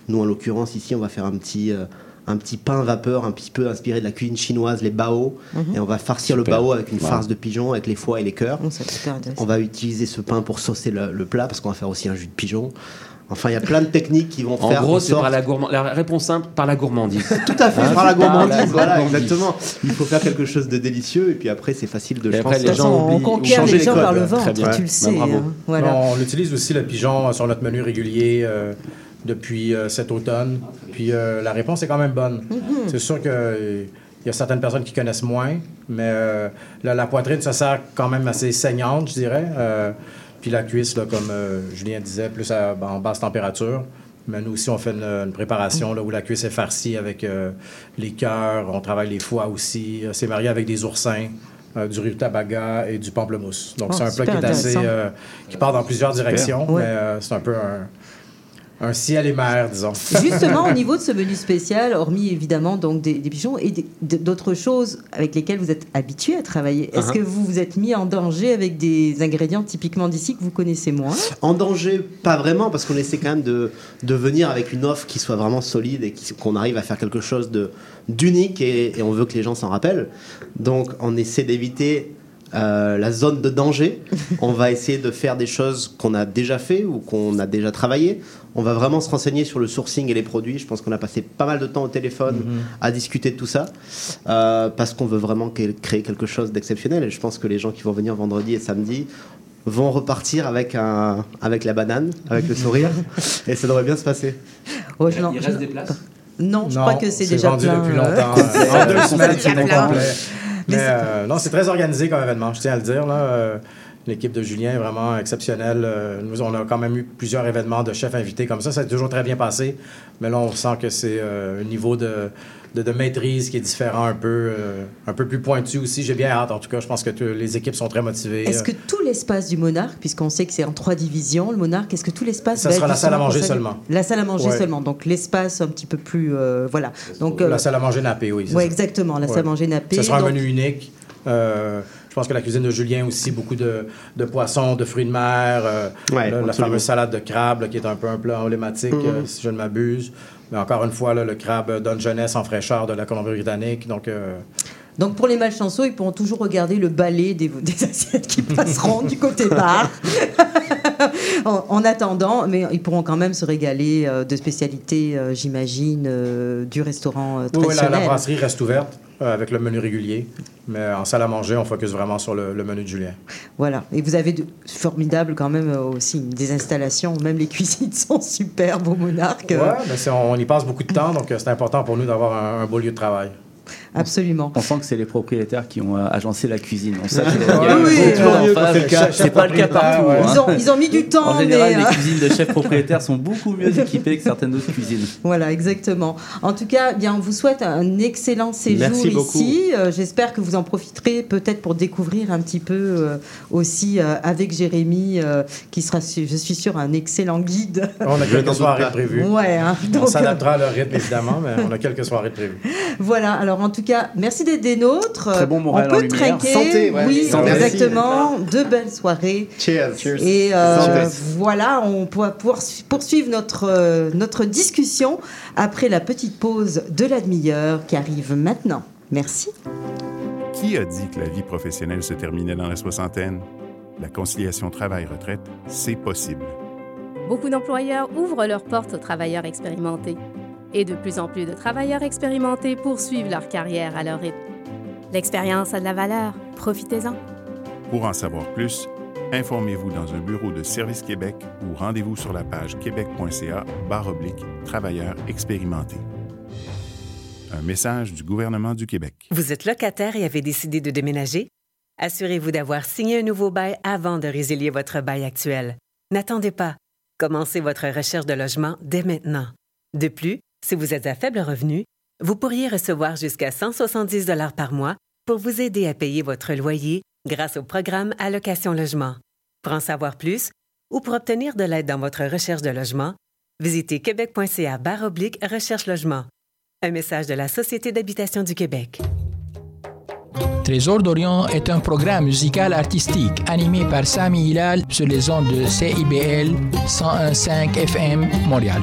Nous, en l'occurrence, ici, on va faire un petit, euh, un petit pain vapeur, un petit peu inspiré de la cuisine chinoise, les bao. Mhm. Et on va farcir Super. le bao avec une Wow. farce de pigeon, avec les foies et les cœurs. intéressant. On va utiliser ce pain pour saucer le, le plat, parce qu'on va faire aussi un jus de pigeon. Enfin, il y a plein de techniques qui vont En faire gros, en c'est sorte par la, gourmand- la réponse simple, par la gourmandise. (laughs) tout à fait, Hein, par la c'est par gourmandise, la voilà, gourmandise. exactement. Il faut faire quelque chose de délicieux, et puis après, c'est facile de Et après, les gens on conquiert changer les les gens par le Très ventre, bien. tu le Bah, sais. bravo. hein. Voilà. On utilise aussi le pigeon sur notre menu régulier euh, depuis euh, cet automne. Puis euh, la réponse est quand même bonne. Mhm. C'est sûr que il y a certaines personnes qui connaissent moins, mais euh, la, la poitrine se sert quand même assez saignante, je dirais. Puis la cuisse, là, comme euh, Julien disait, plus à- en basse température. Mais nous aussi, on fait une, une préparation là, où la cuisse est farcie avec euh, les cœurs, on travaille les foies aussi. Euh, C'est marié avec des oursins, euh, du rutabaga et du pamplemousse. Donc Oh, c'est un plat qui est assez... euh, qui part dans plusieurs directions, mais euh, c'est un peu un, un ciel et mer, disons. Justement, au niveau de ce (laughs) menu spécial, hormis évidemment donc des, des pigeons et d'autres choses avec lesquelles vous êtes habitué à travailler, est-ce Uh-huh. que vous vous êtes mis en danger avec des ingrédients typiquement d'ici que vous connaissez moins? En danger, pas vraiment, parce qu'on essaie quand même de, de venir avec une offre qui soit vraiment solide et qu'on arrive à faire quelque chose de d'unique et, et on veut que les gens s'en rappellent. Donc on essaie d'éviter euh, la zone de danger. (laughs) on va essayer de faire des choses qu'on a déjà fait ou qu'on a déjà travaillé. On va vraiment se renseigner sur le sourcing et les produits. Je pense qu'on a passé pas mal de temps au téléphone Mhm. à discuter de tout ça euh, parce qu'on veut vraiment créer quelque chose d'exceptionnel. Et je pense que les gens qui vont venir vendredi et samedi vont repartir avec, un, avec la banane, avec le sourire, (laughs) et ça devrait bien se passer. Oh, je Il je- reste des places Non, je Non, crois que c'est déjà vendu plein. depuis euh. longtemps. (laughs) En deux semaines, c'est déjà bon plein. complet. Mais Mais c'est- euh, non, c'est très organisé comme événement, je tiens à le dire. Là. L'équipe de Julien est vraiment exceptionnelle. Euh, Nous, on a quand même eu plusieurs événements de chefs invités comme ça. Ça a toujours très bien passé. Mais là, on sent que c'est euh, un niveau de, de, de maîtrise qui est différent, un peu, euh, un peu plus pointu aussi. J'ai bien hâte, en tout cas. Je pense que les équipes sont très motivées. Est-ce que tout l'espace du Monarque, puisqu'on sait que c'est en trois divisions, le Monarque, est-ce que tout l'espace Ça va sera être la salle à manger seulement. La salle à manger Ouais. seulement, donc l'espace un petit peu plus, euh, voilà. Donc euh, La salle à manger nappée, oui. ça. exactement, la salle à manger nappée. Ce sera un donc- menu unique. Euh, pense que la cuisine de Julien aussi, beaucoup de, de poissons, de fruits de mer. euh, Ouais, là, la fameuse salade de crabe, là, qui est un peu un plat emblématique, Mhm. euh, si je ne m'abuse. Mais encore une fois, là, le crabe donne jeunesse en fraîcheur de la Colombie-Britannique. Donc, euh, Donc pour les malchanceux, ils pourront toujours regarder le balai des, des (laughs) assiettes qui passeront du côté bar. (laughs) (laughs) en, en attendant, mais ils pourront quand même se régaler euh, de spécialités, euh, j'imagine, euh, du restaurant euh, oui, oui, la, traditionnel. la brasserie reste ouverte avec le menu régulier. Mais en salle à manger, on focus vraiment sur le, le menu de Julien. Voilà. Et vous avez de formidables quand même aussi des installations. Même les (laughs) cuisines sont superbes au Monarque. Mais c'est- on, y passe beaucoup de temps, donc c'est important pour nous d'avoir un, un beau lieu de travail. Absolument. On sent que c'est les propriétaires qui ont euh, agencé la cuisine. On sait face. c'est pas le cas partout. Ouais. hein. Ils ont, ils ont mis du temps, En général, mais... les euh, cuisines de chefs (laughs) propriétaires sont beaucoup mieux équipées que certaines autres cuisines. Voilà, exactement. En tout cas, bien, on vous souhaite un excellent séjour Merci ici. Euh, J'espère que vous en profiterez peut-être pour découvrir un petit peu euh, aussi euh, avec Jérémy, euh, qui sera, je suis sûre, un excellent guide. On a (laughs) quelques soirées prévues. Ouais, hein, On donc, s'adaptera à leur rythme, évidemment, mais on a quelques soirées prévues. (laughs) Voilà, alors en tout cas, merci d'être des nôtres. Très bon Montréal On peut trinquer. Santé, ouais. Oui, Santé. exactement. De belles soirées. Cheers. Et euh, voilà, on pourra pouvoir poursuivre notre, euh, notre discussion après la petite pause de la demi-heure qui arrive maintenant. Merci. Qui a dit que la vie professionnelle se terminait dans la soixantaine? la conciliation travail-retraite, c'est possible. Beaucoup d'employeurs ouvrent leurs portes aux travailleurs expérimentés. Et de plus en plus de travailleurs expérimentés poursuivent leur carrière à leur rythme. L'expérience a de la valeur. Profitez-en. Pour en savoir plus, informez-vous dans un bureau de Service Québec ou rendez-vous sur la page québec.ca oblique travailleurs expérimentés. Un message du gouvernement du Québec. Vous êtes locataire et avez décidé de déménager? Assurez-vous d'avoir signé un nouveau bail avant de résilier votre bail actuel. N'attendez pas. Commencez votre recherche de logement dès maintenant. De plus, si vous êtes à faible revenu, vous pourriez recevoir jusqu'à 170 dollars par mois pour vous aider à payer votre loyer grâce au programme Allocation Logement. Pour en savoir plus ou pour obtenir de l'aide dans votre recherche de logement, visitez québec.ca oblique recherche logement. Un message de la Société d'habitation du Québec. Trésor d'Orient est un programme musical artistique animé par Sami Hilal sur les ondes de CIBL 101.5 FM Montréal.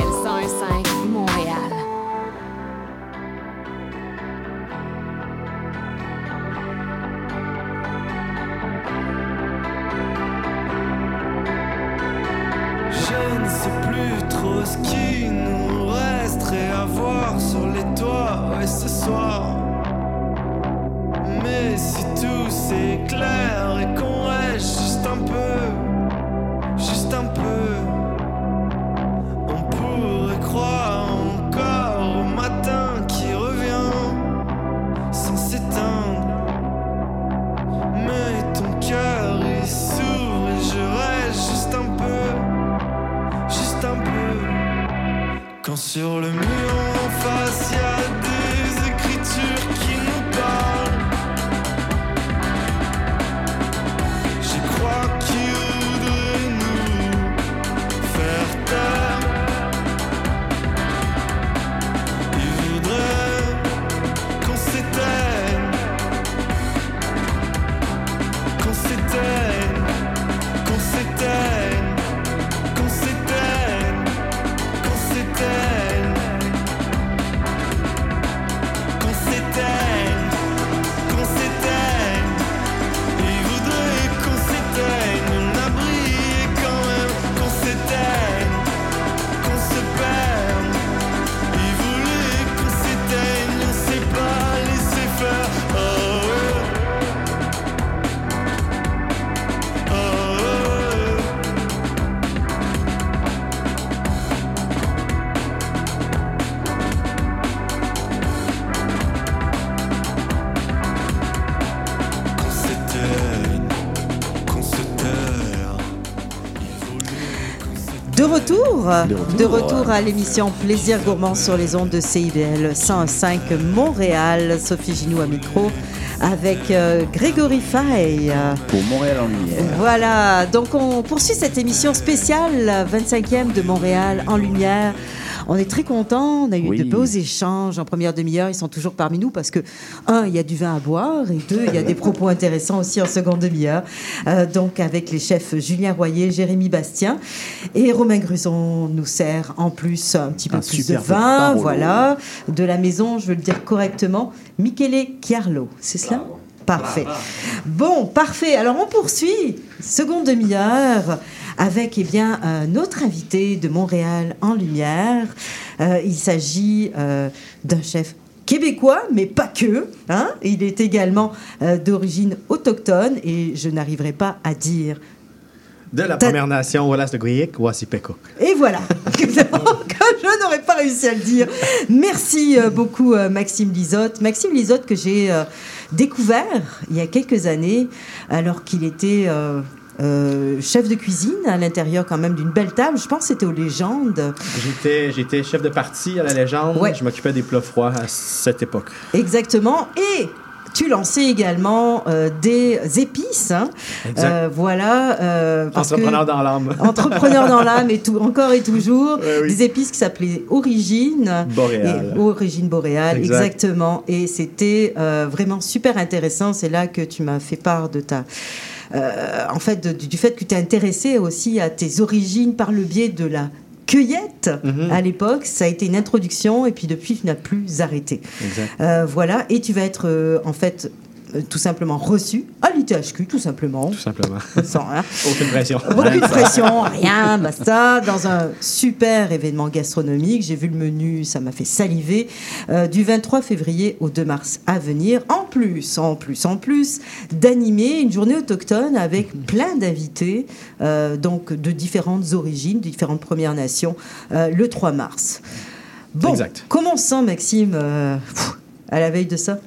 Retour, De retour. retour, à l'émission Plaisir Gourmand sur les ondes de CIBL 105 Montréal. Sophie Ginou à micro avec euh, Grégory Fay. Pour Montréal en lumière. Voilà, donc on poursuit cette émission spéciale 25e de Montréal en lumière. On est très contents, on a eu Oui. de beaux échanges en première demi-heure, ils sont toujours parmi nous parce que, un, il y a du vin à boire et deux, il y a des propos intéressants aussi en seconde demi-heure. Euh, donc avec les chefs Julien Royer, Jérémy Bastien et Romain Gruson nous sert en plus un petit peu Un plus de vin, voilà, de la maison, je veux le dire correctement, Michele Chiarlo, c'est cela? Parfait. Bon, parfait. Alors on poursuit, seconde demi-heure, avec eh bien, un autre invité de Montréal en lumière. Euh, il s'agit euh, d'un chef québécois, mais pas que. Hein il est également euh, d'origine autochtone et je n'arriverai pas à dire. De la Première Nation, Wallace de Gouillic, Wassipeko. Et voilà, (laughs) que je n'aurais pas réussi à le dire. Merci euh, beaucoup euh, Maxime Lisotte. Maxime Lisotte que j'ai découvert il y a quelques années alors qu'il était euh, chef de cuisine à l'intérieur quand même d'une belle table. Je pense que c'était aux légendes. J'étais, j'étais chef de parti à la légende. Ouais. Je m'occupais des plats froids à cette époque. Exactement. Et tu lançais également euh, des épices. hein. Euh, voilà. euh, parce que- Entrepreneur dans l'âme. (laughs) Entrepreneur dans l'âme et tout, encore et toujours. Oui. Des épices qui s'appelaient Origine. Boréale. Et- Origine boréale, Exact. exactement. Et c'était vraiment super intéressant. C'est là que tu m'as fait part de ta. Euh, en fait, de- du fait que tu t'es intéressé aussi à tes origines par le biais de la cueillette Mhm. à l'époque. Ça a été une introduction et puis depuis, tu n'as plus arrêté. Euh, voilà. Et tu vas être euh, en fait tout simplement reçu à l'ITHQ, tout simplement. Tout simplement. (laughs) Sans rien. Aucune pression. Aucune pression, rien, basta. Dans un super événement gastronomique, j'ai vu le menu, ça m'a fait saliver. euh, du 23 février au 2 mars à venir. En plus, en plus, en plus, d'animer une journée autochtone avec plein d'invités, euh, donc de différentes origines, de différentes Premières Nations, euh, le 3 mars. Bon, Exact. commençons, Maxime, euh, pff, à la veille de ça?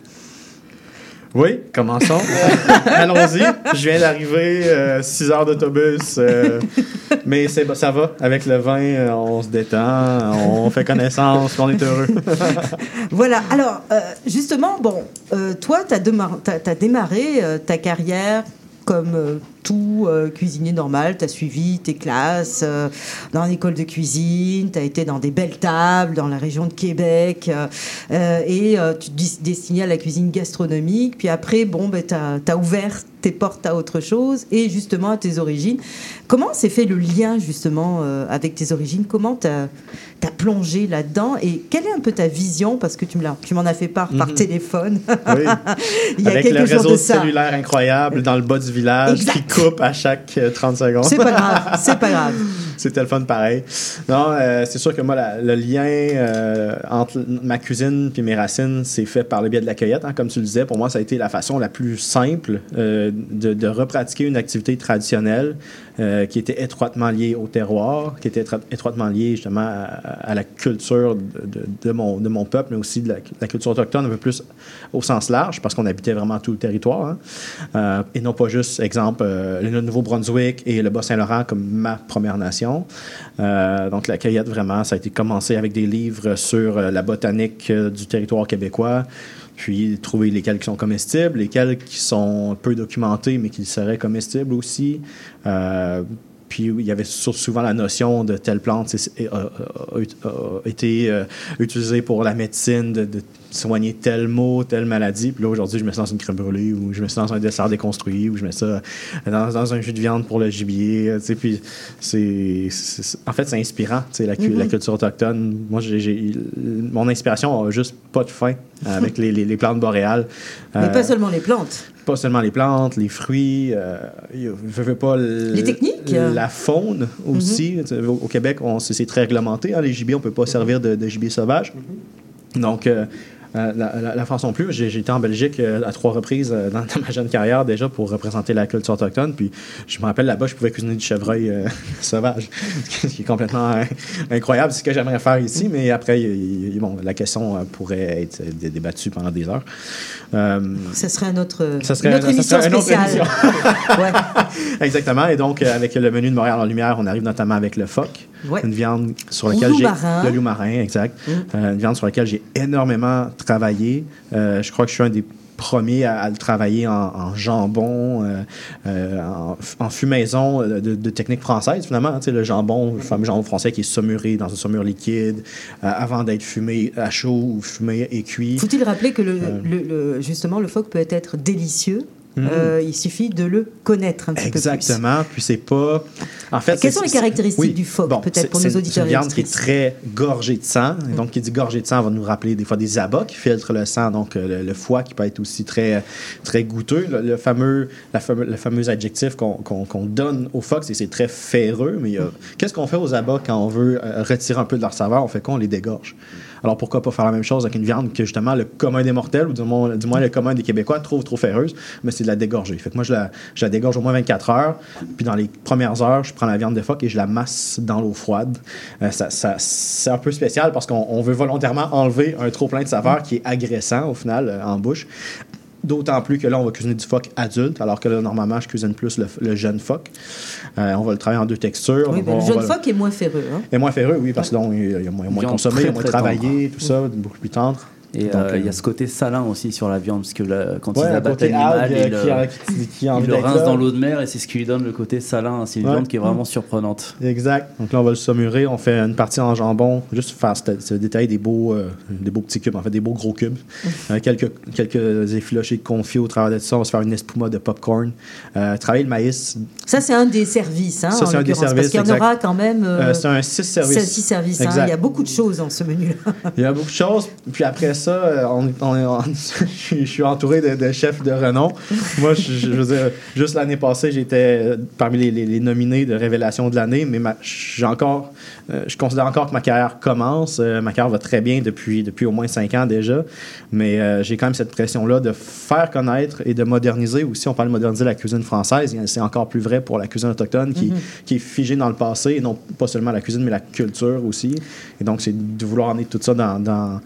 Oui, commençons. (laughs) Allons-y. Je viens d'arriver, 6 heures d'autobus. euh, (laughs) mais c'est, ça va. Avec le vin, euh, on se détend, on fait connaissance, on est heureux. (laughs) Voilà, alors euh, justement, bon, euh, toi, tu as, démarré euh, ta carrière comme euh, tout euh, cuisinier normal, tu as suivi tes classes euh, dans l'école de cuisine, tu as été dans des belles tables dans la région de Québec euh, euh, et euh, tu te destinais à la cuisine gastronomique. Puis après, bon, ben, tu as, ouvert tes portes à autre chose et justement à tes origines. Comment s'est fait le lien justement euh, avec tes origines? Comment tu as, plongé là-dedans? Et quelle est un peu ta vision? Parce que tu m'en as fait part par Mhm. téléphone Oui. (laughs) il y a Avec quelques le jours réseau de ça. cellulaire incroyable dans le bas du village qui coupe à chaque euh, 30 secondes. C'est pas grave, c'est pas grave. (laughs) C'était le fun pareil. Non, euh, c'est sûr que moi, la- le lien euh, entre ma cuisine et mes racines, c'est fait par le biais de la cueillette. hein. Comme tu le disais, pour moi, ça a été la façon la plus simple euh, de, de repratiquer une activité traditionnelle euh, qui était étroitement liée au terroir, qui était étro- étroitement liée justement à, à la culture de, de- de mon, de mon peuple, mais aussi de la, la culture autochtone un peu plus au sens large, parce qu'on habitait vraiment tout le territoire. hein. Euh, et non pas juste, exemple, euh, le Nouveau-Brunswick et le Bas-Saint-Laurent comme ma première nation. Euh, donc la cueillette, vraiment, ça a été commencé avec des livres sur euh, la botanique du territoire québécois, puis trouver lesquels sont comestibles, lesquels qui sont peu documentés, mais qui seraient comestibles aussi. Puis il y avait souvent la notion de telle plante a, a- été utilisée pour la médecine, de, de soigner tel mot, telle maladie. Puis là, aujourd'hui, je mets ça dans une crème brûlée ou je mets ça dans un dessert déconstruit ou je mets ça dans, dans un jus de viande pour le gibier. euh, tu sais, Puis c'est, en fait, c'est inspirant, tu sais, la, cu- la culture autochtone. Moi, j'ai, mon inspiration a juste pas de fin avec les, les- les plantes boréales. (laughs) Mais Euh, pas seulement les plantes. pas seulement les plantes, les fruits, euh, je veux pas Les techniques? la faune aussi. Sais, Au, Québec, on- c'est très réglementé. hein, les gibiers, on peut pas servir de, de gibier sauvage. Donc, euh, euh, la, la- la France non plus. J'ai été en Belgique euh, à trois reprises euh, dans, (laughs) dans ma jeune carrière déjà pour représenter la culture autochtone. Puis je me rappelle là-bas, je pouvais cuisiner du chevreuil euh, (laughs) sauvage, (laughs) ce qui est complètement euh, incroyable. C'est ce que j'aimerais faire ici, mais après, il- il- bon, la question euh, pourrait être dé- débattue pendant des heures. Euh, Ça serait un autre, ça serait une autre ça émission serait une autre spéciale. émission. Exactement. Et donc, euh, avec le menu de Montréal en lumière, on arrive notamment avec le phoque. Ouais. Une viande sur laquelle j'ai. Le loup marin, exact. Mm. Euh, une viande sur laquelle j'ai énormément travaillé. Euh, je crois que je suis un des premiers à, à le travailler en, en jambon, euh, en, en fumaison de, de technique française, finalement. Tu sais, le jambon, le fameux jambon français qui est saumuré dans une saumure liquide avant d'être fumé à chaud ou fumé et cuit. Faut-il rappeler que le, le- le- justement le phoque peut être délicieux? Mhm. Euh, Il suffit de le connaître un petit peu plus. Exactement. Puis c'est pas. En fait, Quelles sont les caractéristiques oui. du phoque, Bon, peut-être pour nos auditeurs C'est une viande qui est très gorgée de sang. Et donc, qui dit gorgée de sang va nous rappeler des fois des abats qui filtrent le sang. Donc, euh, le, le foie qui peut être aussi très, très goûteux. Le, le fameux, la fameux, le fameux adjectif qu'on donne au phoque, c'est c'est très ferreux. Mais a- qu'est-ce qu'on fait aux abats quand on veut euh, retirer un peu de leur saveur? On fait quoi? On les dégorge. Alors pourquoi pas faire la même chose avec une viande que justement le commun des mortels, ou du moins, le commun des Québécois, trouve trop ferreuse, mais c'est de la dégorger. Fait que moi, je la, dégorge au moins 24 heures, puis dans les premières heures, je prends la viande de phoque et je la masse dans l'eau froide. Euh, ça, ça- c'est un peu spécial parce qu'on on veut volontairement enlever un trop plein de saveur qui est agressant au final euh, en bouche. D'autant plus que là, on va cuisiner du phoque adulte, alors que là, normalement, je cuisine plus le, le jeune phoque. Euh, on va le travailler en deux textures. Oui, va- le jeune va- phoque est moins ferreux. hein. et moins ferreux, oui, parce que là, on- il y a moins, moins consommé, il y a très, moins travaillé, tout ça, beaucoup plus tendre. Et euh, il y euh, a ce côté salin aussi sur la viande, parce que le- quand Ouais, ils abattent l'animal, ils, qui le- a- qui- qui a ils envie le rincent là. dans l'eau de mer et c'est ce qui lui donne le côté salin. C'est une Ouais. viande qui est vraiment surprenante. Exact. Donc là, on va le saumurer. On fait une partie en jambon, juste pour faire se, se détailler des beaux, euh, des beaux petits cubes, en fait, des beaux gros cubes. (laughs) Euh, quelques, quelques effilochés confits au travers de ça. On va se faire une espuma de popcorn. Euh, travailler le maïs. Ça, c'est un des services. Hein, Ça, c'est un des services, Parce qu'il y en aura quand même. Euh, c'est un six services. c'est six services. hein. Il y a beaucoup de choses dans ce menu-là. Il y a beaucoup de choses. Puis après ça, euh, on, on est en- (laughs) je suis- entouré de, de chefs de renom. Moi, je, je veux dire, juste l'année passée, j'étais parmi les, les- les nominés de révélation de l'année, mais ma- j'ai encore, euh, je considère encore que ma carrière commence. Euh, ma carrière va très bien depuis, depuis au moins cinq ans déjà, mais euh, j'ai quand même cette pression-là de faire connaître et de moderniser. Aussi, on parle de moderniser la cuisine française. C'est encore plus vrai pour la cuisine autochtone qui, Mhm. qui est figée dans le passé, et non pas seulement la cuisine, mais la culture aussi. Et donc, c'est de vouloir emmener tout ça dans, dans,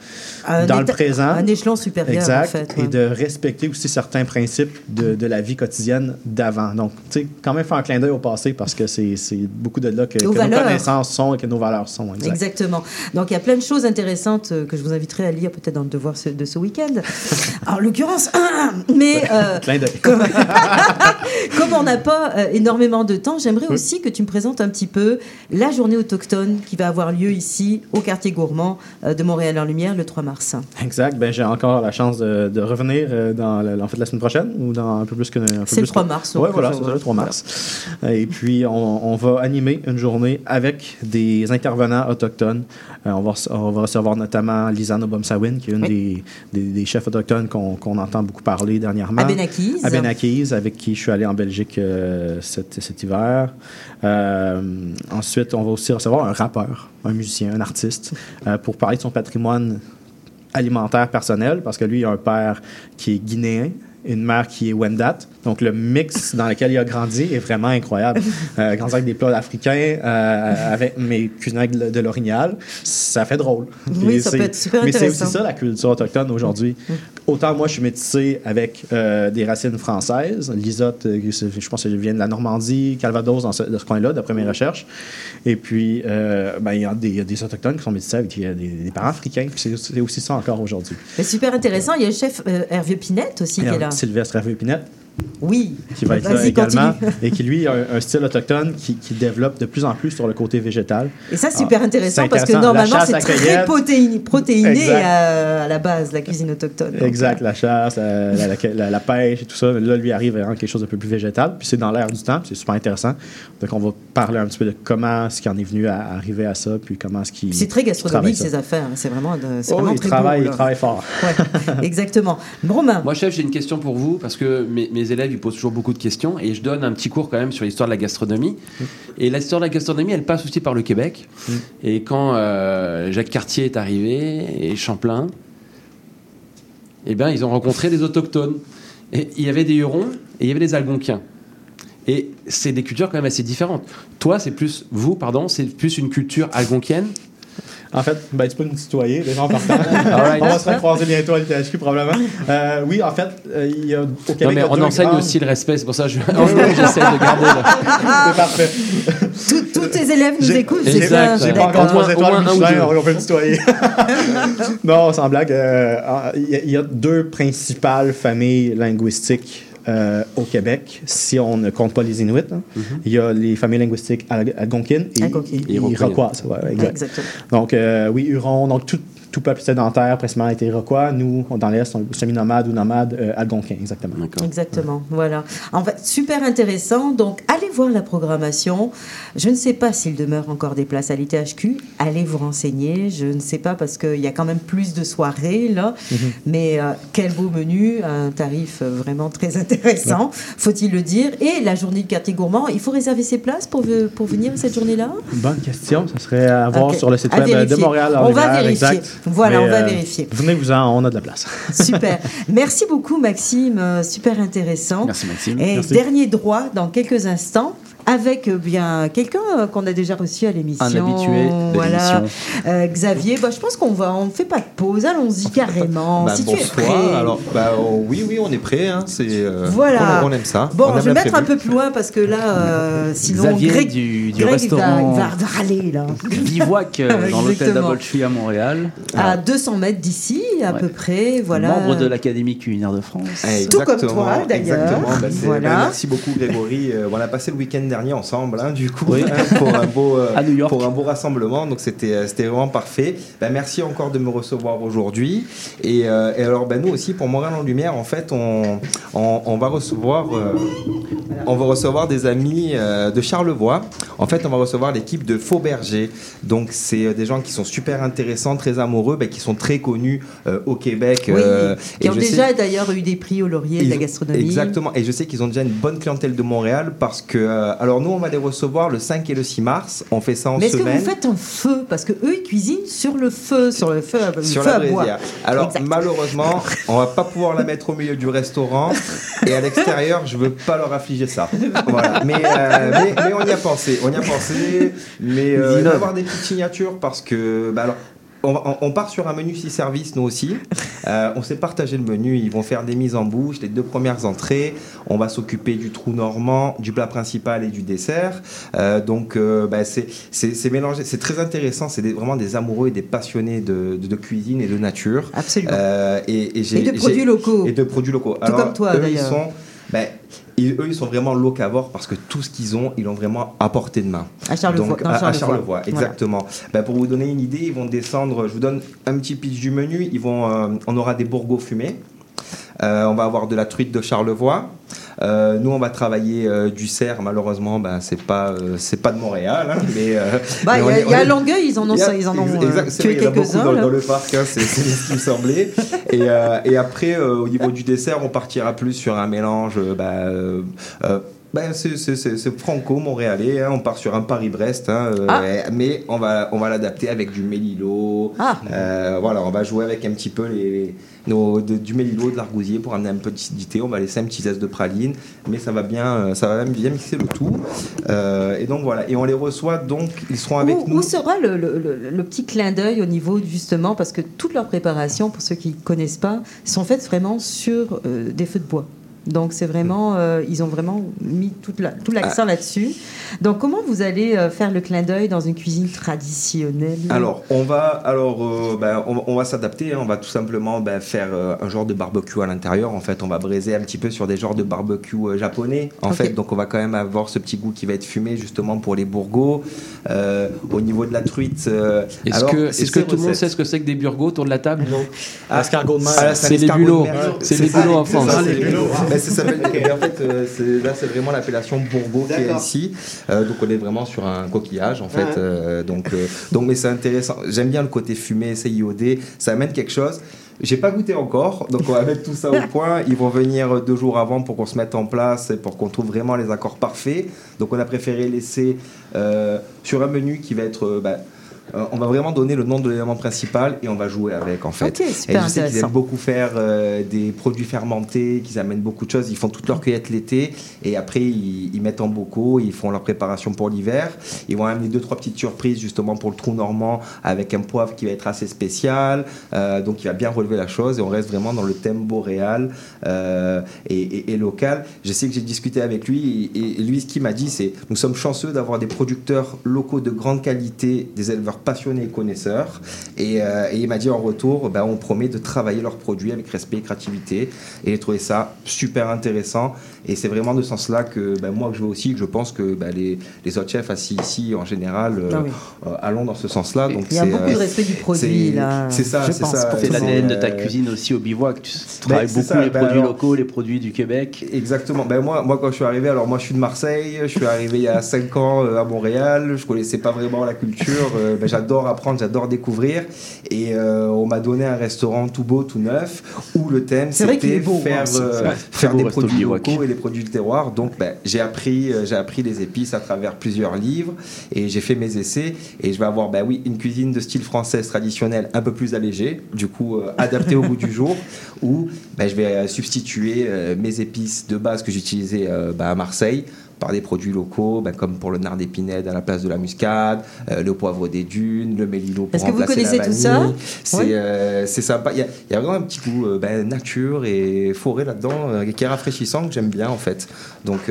dans le présent. un échelon supérieur, Exact. en fait, Et de respecter aussi certains principes de, de la vie quotidienne d'avant. Donc, tu sais, quand même faire un clin d'œil au passé parce que c'est beaucoup de là que, nos connaissances sont et que nos valeurs sont. Exact. Exactement. Donc il y a plein de choses intéressantes euh, que je vous inviterai à lire peut-être dans le devoir de ce week-end. (laughs) En l'occurrence, (clears throat) mais euh, Clin d'œil. (laughs) comme, comme on n'a pas euh, énormément de temps, j'aimerais aussi que tu me présentes un petit peu la journée autochtone qui va avoir lieu ici au quartier gourmand euh, de Montréal en Lumière le 3 mars. Exact. Ben, j'ai encore la chance de, de revenir euh, dans le- en fait, la semaine prochaine ou dans un peu plus que. C'est le plus 3 que- mars, Ouais, voilà, c'est le 3 mars. Et puis, on, on va animer une journée avec des intervenants autochtones. Euh, on, va, rece- on va recevoir notamment Lisanne Obomsawin, qui est une des, des, des chefs autochtones qu'on entend beaucoup parler dernièrement. Abenakis. Abenakis, avec qui je suis allé en Belgique euh, cet, cet hiver. Euh, ensuite, on va aussi recevoir un rappeur, un musicien, un artiste, pour parler de son patrimoine alimentaire personnel, parce que lui, il a un père qui est guinéen, une mère qui est Wendat. Donc, le mix dans lequel il a grandi est vraiment incroyable. (laughs) Euh, grandi avec des plats africains, euh, avec, mais cuisinés avec de, de l'orignal, ça fait drôle. Oui, ça c'est- peut être super Mais c'est aussi ça, la culture autochtone aujourd'hui. Autant moi, je suis métissé avec euh, des racines françaises. Lisotte, euh, je pense que je viens de la Normandie, Calvados, dans ce, de ce coin-là, d'après mes recherches. Et puis, euh, ben, il y, a des- il y a des autochtones qui sont métissés avec des, des parents africains. C'est aussi ça encore aujourd'hui. Super intéressant. Il y a le chef Hervé Pinette aussi qui est là. Sylvestre Hervé Pinette. Oui. Qui va être là également. et qui, lui, a un, un style autochtone qui, qui développe de plus en plus sur le côté végétal. Et ça, c'est super Ah, intéressant c'est parce que intéressant. Normalement, c'est très protéiné, à, à la base, la cuisine autochtone. Donc, Exact, la chasse, la, la- la- la- la pêche et tout ça. Là, lui arrive à quelque chose de peu plus végétal. Puis c'est dans l'air du temps, c'est super intéressant. Donc on va parler un petit peu de comment est-ce qu'il en est venu à arriver à ça, puis comment est-ce qu'il. C'est très gastronomique ces affaires. C'est vraiment, de- c'est Oh, vraiment il très travaille, beau, il travaille fort. (laughs) Exactement. Romain. Moi, chef, j'ai une question pour vous, parce que mes, mes élèves, ils posent toujours beaucoup de questions, et je donne un petit cours quand même sur l'histoire de la gastronomie. Et l'histoire de la gastronomie, elle passe aussi par le Québec. Et quand euh, Jacques Cartier est arrivé, et Champlain, eh bien, ils ont rencontré des autochtones. Et il y avait des Hurons, et il y avait des Algonquiens. Et c'est des cultures quand même assez différentes. Toi, c'est plus, vous, pardon, c'est plus une culture algonquienne En fait, ben, tu peux nous tutoyer, les gens partant. (laughs) Alright. on va se recroiser bientôt à l'ITHQ, probablement. Euh, oui, en fait, euh, il y a au Québec. Non, mais on enseigne grandes- aussi le respect, c'est pour ça que je- (laughs) (laughs) j'essaie de garder. là. C'est parfait. Tous- Tous tes élèves nous écoutent. Ça j'ai pas encore D'accord. trois étoiles Michelin, on peut le tutoyer. non, sans blague. euh, y, il y a deux principales familles linguistiques euh, au Québec, si on ne compte pas les Inuits. hein. Il y a les familles linguistiques al- algonquines et, Algonquines. et iroquoises. ouais, ouais, exact. Exactement. Donc, euh, oui, Huron, donc tout, tout peuple sédentaire, principalement, était iroquois. Nous, dans l'Est, on est semi-nomade ou nomade euh, algonquin, exactement. Exactement, voilà. En fait, super intéressant. Donc, allez voir la programmation. Je ne sais pas s'il demeure encore des places à l'ITHQ. Allez vous renseigner. Je ne sais pas parce qu'il y a quand même plus de soirées, là. Mhm. Mais euh, quel beau menu, un tarif euh, vraiment très intéressant, faut-il le dire. Et la journée du quartier gourmand, il faut réserver ses places pour, pour venir cette journée-là? Bonne question. Ça serait à voir sur le site À web de vérifier. Montréal. On va vérifier. exact. Voilà, Mais, on va euh, vérifier. Venez-vous-en, on a de la place. (laughs) Super. Merci beaucoup, Maxime. Euh, Super intéressant. Merci, Maxime. Et Merci. dernier droit, dans quelques instants, avec euh, bien quelqu'un euh, qu'on a déjà reçu à l'émission. Un habitué de Voilà. l'émission. Euh, Xavier, bah, je pense qu'on va, on ne fait pas de pause, allons-y carrément. Bah, si tu es bonsoir. prêt. Alors, bah, oh, oui, oui, on est prêt. hein, C'est, euh, Voilà. on, on aime ça. Bon, aime je vais mettre un peu plus loin parce que là, euh, sinon, Xavier Greg, du, du Greg, restaurant va, va râler là. Bivouac (laughs) dans l'hôtel. Doubletree à Montréal. À 200 mètres d'ici, à Ouais. peu près, voilà. Membre de l'Académie culinaire de France. Tout comme toi, d'ailleurs. Exactement. Bah, Voilà. bah, merci beaucoup, Grégory. Euh, on a passé le week-end dernier ensemble, hein, du coup, Oui. hein, pour, un beau, euh, À New York. pour un beau rassemblement. Donc, c'était euh, c'était vraiment parfait. Bah, merci encore de me recevoir aujourd'hui. Et, euh, et alors, bah, nous aussi, pour Montréal en Lumière, en fait, on, on, on va recevoir. euh, on va recevoir des amis euh, de Charlevoix. En fait, on va recevoir l'équipe de Fauberger. Donc, c'est des gens qui sont super intéressants, très amoureux, bah, qui sont très connus euh, au Québec. Oui, euh, qui et ont déjà d'ailleurs eu des prix au laurier de la gastronomie. Exactement. Et je sais qu'ils ont déjà une bonne clientèle de Montréal parce que, euh, alors nous, on va les recevoir le 5 et le 6 mars. On fait ça en Mais est-ce que semaine. vous faites un feu? Parce que eux, ils cuisinent sur le feu, sur le feu, sur feu la à bois. Alors Exact. malheureusement, (laughs) on va pas pouvoir la mettre au milieu du restaurant et à l'extérieur, je veux pas leur affliger ça. Voilà. Mais, euh, mais, mais on y a pensé, on y a pensé. Mais euh, il va y avoir des petites signatures parce que, bah alors. On, part sur un menu 6 services, nous aussi. (laughs) Euh, on s'est partagé le menu. Ils vont faire des mises en bouche, les deux premières entrées. On va s'occuper du trou normand, du plat principal et du dessert. Euh, donc, euh, bah, c'est mélangé. C'est très intéressant. C'est vraiment des amoureux et des passionnés de, de- de cuisine et de nature. Absolument. Euh, et, et j'ai- Et de produits locaux. Et de produits locaux. Tout comme toi, d'ailleurs. Eux, ils sont vraiment locavores parce que tout ce qu'ils ont, ils l'ont vraiment à portée de main. À Charlevoix, Donc, dans à, à Charlevoix. Voilà. exactement. Ben, pour vous donner une idée, ils vont descendre. Je vous donne un petit pitch du menu. Ils vont, euh, on aura des bourgots fumés. Euh, on va avoir de la truite de Charlevoix. Euh, nous, on va travailler euh, du cerf. Malheureusement, ben, c'est pas, euh, c'est pas de Montréal, hein, mais Bah, mais il y a- Longueuil, ils en ont a- ça, ils en ont, tué quelques-uns, dans, le parc. hein, c'est ce qui me semblait. (laughs) Et, et après, au niveau du dessert, on partira plus sur un mélange. ben, c'est- franco-montréalais, hein, on part sur un Paris-Brest, hein, Ah. mais on va, on va l'adapter avec du mélilo. Ah. Euh, voilà, on va jouer avec un petit peu les, nos, de- du mélilo, de l'argousier pour amener un peu d'acidité. On va laisser un petit zeste de praline, mais ça va bien, euh, ça va bien mixer le tout. Euh, et donc voilà, et on les reçoit donc, ils seront avec où, nous. où sera le, le- le- le petit clin d'œil au niveau justement parce que toutes leurs préparations, pour ceux qui ne connaissent pas, sont faites vraiment sur euh, des feux de bois. Donc c'est vraiment, euh, ils ont vraiment mis toute la- tout l'accent Ah. là-dessus. Donc comment vous allez euh, faire le clin d'œil dans une cuisine traditionnelle? Alors, on va, alors, euh, ben, on, on va s'adapter. hein. on va tout simplement ben, faire euh, un genre de barbecue à l'intérieur. En fait, on va braiser un petit peu sur des genres de barbecue euh, japonais. En fait, donc on va quand même avoir ce petit goût qui va être fumé justement pour les bourgots. Euh, au niveau de la truite, euh, Est-ce alors, que, tout le monde sait ce que c'est que des burgots autour de la table? Non. Ah, Escargot de mer. ah, C'est les bulots. mer. C'est les bulots en c'est France. Ça s'appelle- (laughs) ok, en fait, euh, là, c'est vraiment l'appellation bourgot qui est ici. Euh, donc, on est vraiment sur un coquillage, en fait. Ouais. Euh, donc, donc, mais c'est intéressant. J'aime bien le côté fumé, c'est iodé. Ça amène quelque chose. J'ai pas goûté encore, donc on va mettre tout ça au (laughs) point. Ils vont venir deux jours avant pour qu'on se mette en place et pour qu'on trouve vraiment les accords parfaits. Donc on a préféré laisser euh, sur un menu qui va être bah, euh, on va vraiment donner le nom de l'élément principal et on va jouer avec en fait. Ok, et je sais qu'ils aiment beaucoup faire euh, des produits fermentés, qu'ils amènent beaucoup de choses. Ils font toute leur cueillette l'été et après ils, ils mettent en bocaux, ils font leur préparation pour l'hiver. Ils vont amener deux trois petites surprises justement pour le trou normand avec un poivre qui va être assez spécial, euh, donc il va bien relever la chose et on reste vraiment dans le thème boréal et, et- et local. Je sais que j'ai discuté avec lui et, et lui ce qu'il m'a dit c'est nous sommes chanceux d'avoir des producteurs locaux de grande qualité, des éleveurs passionnés et connaisseurs. Et, euh, et il m'a dit en retour ben, on promet de travailler leurs produits avec respect et créativité. Et j'ai trouvé ça super intéressant et c'est vraiment de ce sens là que ben, moi que je veux aussi que je pense que ben, les, les autres chefs assis ici en général euh, Ah oui. euh, allons dans ce sens là donc Il y a beaucoup euh, de respect du produit c'est- là. c'est ça c'est ça C'est l'ADN de ta Euh, cuisine aussi au bivouac. Tu Ben, travailles beaucoup ça, les ben produits alors- locaux, les produits du Québec. Exactement. Ben moi, moi, quand je suis arrivé, alors moi, je suis de Marseille. Je suis arrivé il y a 5 ans euh, à Montréal. Je connaissais pas vraiment la culture. Euh, ben, j'adore apprendre, j'adore découvrir. Et euh, on m'a donné un restaurant tout beau, tout neuf, où le thème c'était faire, hein. euh, faire beau des produits locaux et les produits du terroir. Donc, ben, j'ai appris, euh, j'ai appris les épices à travers plusieurs livres et j'ai fait mes essais. Et je vais avoir, ben oui, une cuisine de style française traditionnelle un peu plus allégée, du coup euh, adaptée au goût du jour, (laughs) où ben, je vais euh, substituer mes épices de base que j'utilisais ben, à Marseille par des produits locaux, ben, comme pour le nard d'épinette à la place de la muscade, euh, le poivre des dunes, le mélilo pour Est-ce que vous connaissez tout ça. C'est Oui. euh, sympa. Il y, a, il y a vraiment un petit goût euh, ben, nature et forêt là-dedans euh, qui est rafraîchissant, que j'aime bien en fait. Donc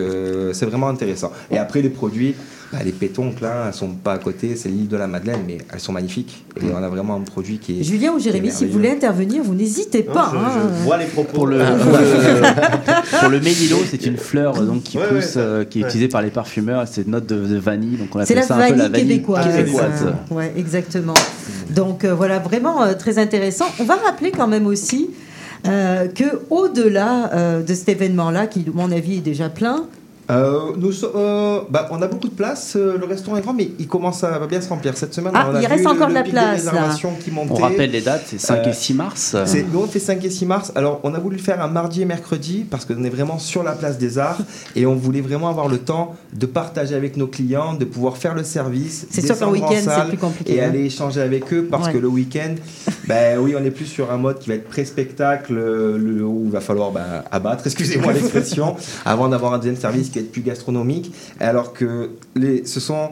c'est vraiment intéressant. Et après les produits, ben, les pétoncles, là, elles sont pas à côté, c'est l'île de la Madeleine, mais elles sont magnifiques. Et on a vraiment un produit qui est. Julien ou Jérémy, si vous voulez intervenir, vous n'hésitez pas. je- hein. je vois les propos. Pour le, Ah, pour ouais. le, (laughs) pour le mélilo, c'est une fleur euh, donc, qui Ouais, pousse, ouais. euh, qui est Ouais. utilisée par les parfumeurs. C'est une note de, de vanille, donc on C'est appelle la ça un peu vanille la vanille québécoise. québécoise. Ouais, exactement. Donc euh, voilà, vraiment euh, très intéressant. On va rappeler quand même aussi euh, que au-delà euh, de cet événement-là, qui, à mon avis, est déjà plein, Euh, nous, so- euh, bah, on a beaucoup de place, euh, le restaurant est grand, mais il commence à bien se remplir. Cette semaine, Ah, on a il reste encore le de la place, qui. On rappelle les dates, c'est 5 Euh, et 6 mars. C'est- Nous, on fait 5 et 6 mars. Alors, on a voulu le faire un mardi et mercredi parce qu'on est vraiment sur la place des arts et on voulait vraiment avoir le temps de partager avec nos clients, de pouvoir faire le service. C'est sûr qu'en week-end, c'est plus compliqué, Et hein. aller échanger avec eux parce Ouais. que le week-end, ben oui, on est plus sur un mode qui va être pré-spectacle le- où il va falloir ben, abattre, (laughs) excusez-moi l'expression, avant d'avoir un deuxième service qui va être plus gastronomique. Alors que les, ce sont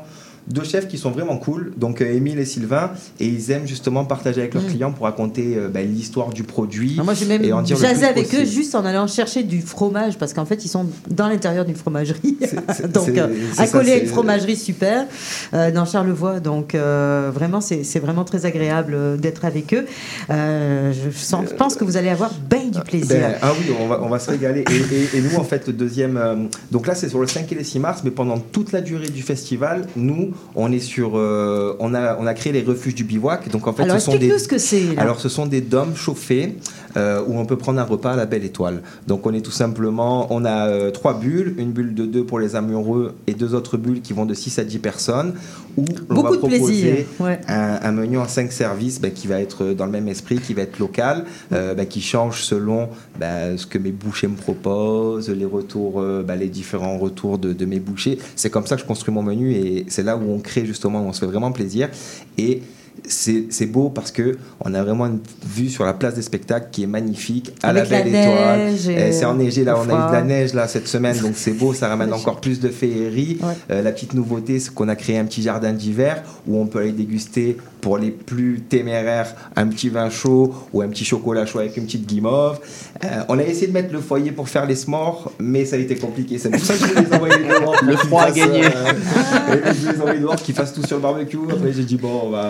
deux chefs qui sont vraiment cool, donc euh, Émile et Sylvain, et ils aiment justement partager avec leurs Mm. clients pour raconter euh, ben, l'histoire du produit. Ah, Moi, j'ai même et en dire jasé avec eux possible. juste en allant chercher du fromage, parce qu'en fait, ils sont dans l'intérieur d'une fromagerie. (laughs) donc, c'est- euh, c'est ça, accolés à une fromagerie super euh, dans Charlevoix. Donc, euh, vraiment, c'est vraiment très agréable euh, d'être avec eux. Euh, je sens- pense que vous allez avoir bien du plaisir. Ben, ah oui, on va, on va se régaler. Et, et- et nous, en fait, le deuxième. euh, donc là, c'est sur le 5 et le 6 mars, mais pendant toute la durée du festival, nous, on est sur. euh, on, a, on a créé les refuges du bivouac. Donc en fait, Alors, ce sont des. ce que c'est. Alors, ce sont des dômes chauffés euh, où on peut prendre un repas à la belle étoile. Donc, on est tout simplement, on a euh, trois bulles, une bulle de deux pour les amoureux et deux autres bulles qui vont de 6 à 10 personnes. Où on Beaucoup va de proposer plaisir, ouais. un, un menu en 5 services ben, qui va être dans le même esprit, qui va être local, ben, qui change selon ben, ce que mes bouchers me proposent, les retours, les différents retours de, de mes bouchers. C'est comme ça que je construis mon menu et c'est là où on crée justement, où on se fait vraiment plaisir. Et c'est beau parce que on a vraiment une vue sur la place des spectacles qui est magnifique à Avec la la belle neige étoile. Eh, C'est enneigé là, on a eu de la neige là cette semaine, donc c'est beau, ça ramène encore plus de féerie. Euh, la petite nouveauté, c'est qu'on a créé un petit jardin d'hiver où on peut aller déguster pour les plus téméraires un petit vin chaud ou un petit chocolat chaud avec une petite guimauve. Euh, on a essayé de mettre le foyer pour faire les s'mores, mais ça a été compliqué. C'est pour ça que je les envoyer dehors. pour Le froid a gagné. euh, je les envoyer dehors, qu'ils fassent tout sur le barbecue. Après, j'ai dit, bon, on va,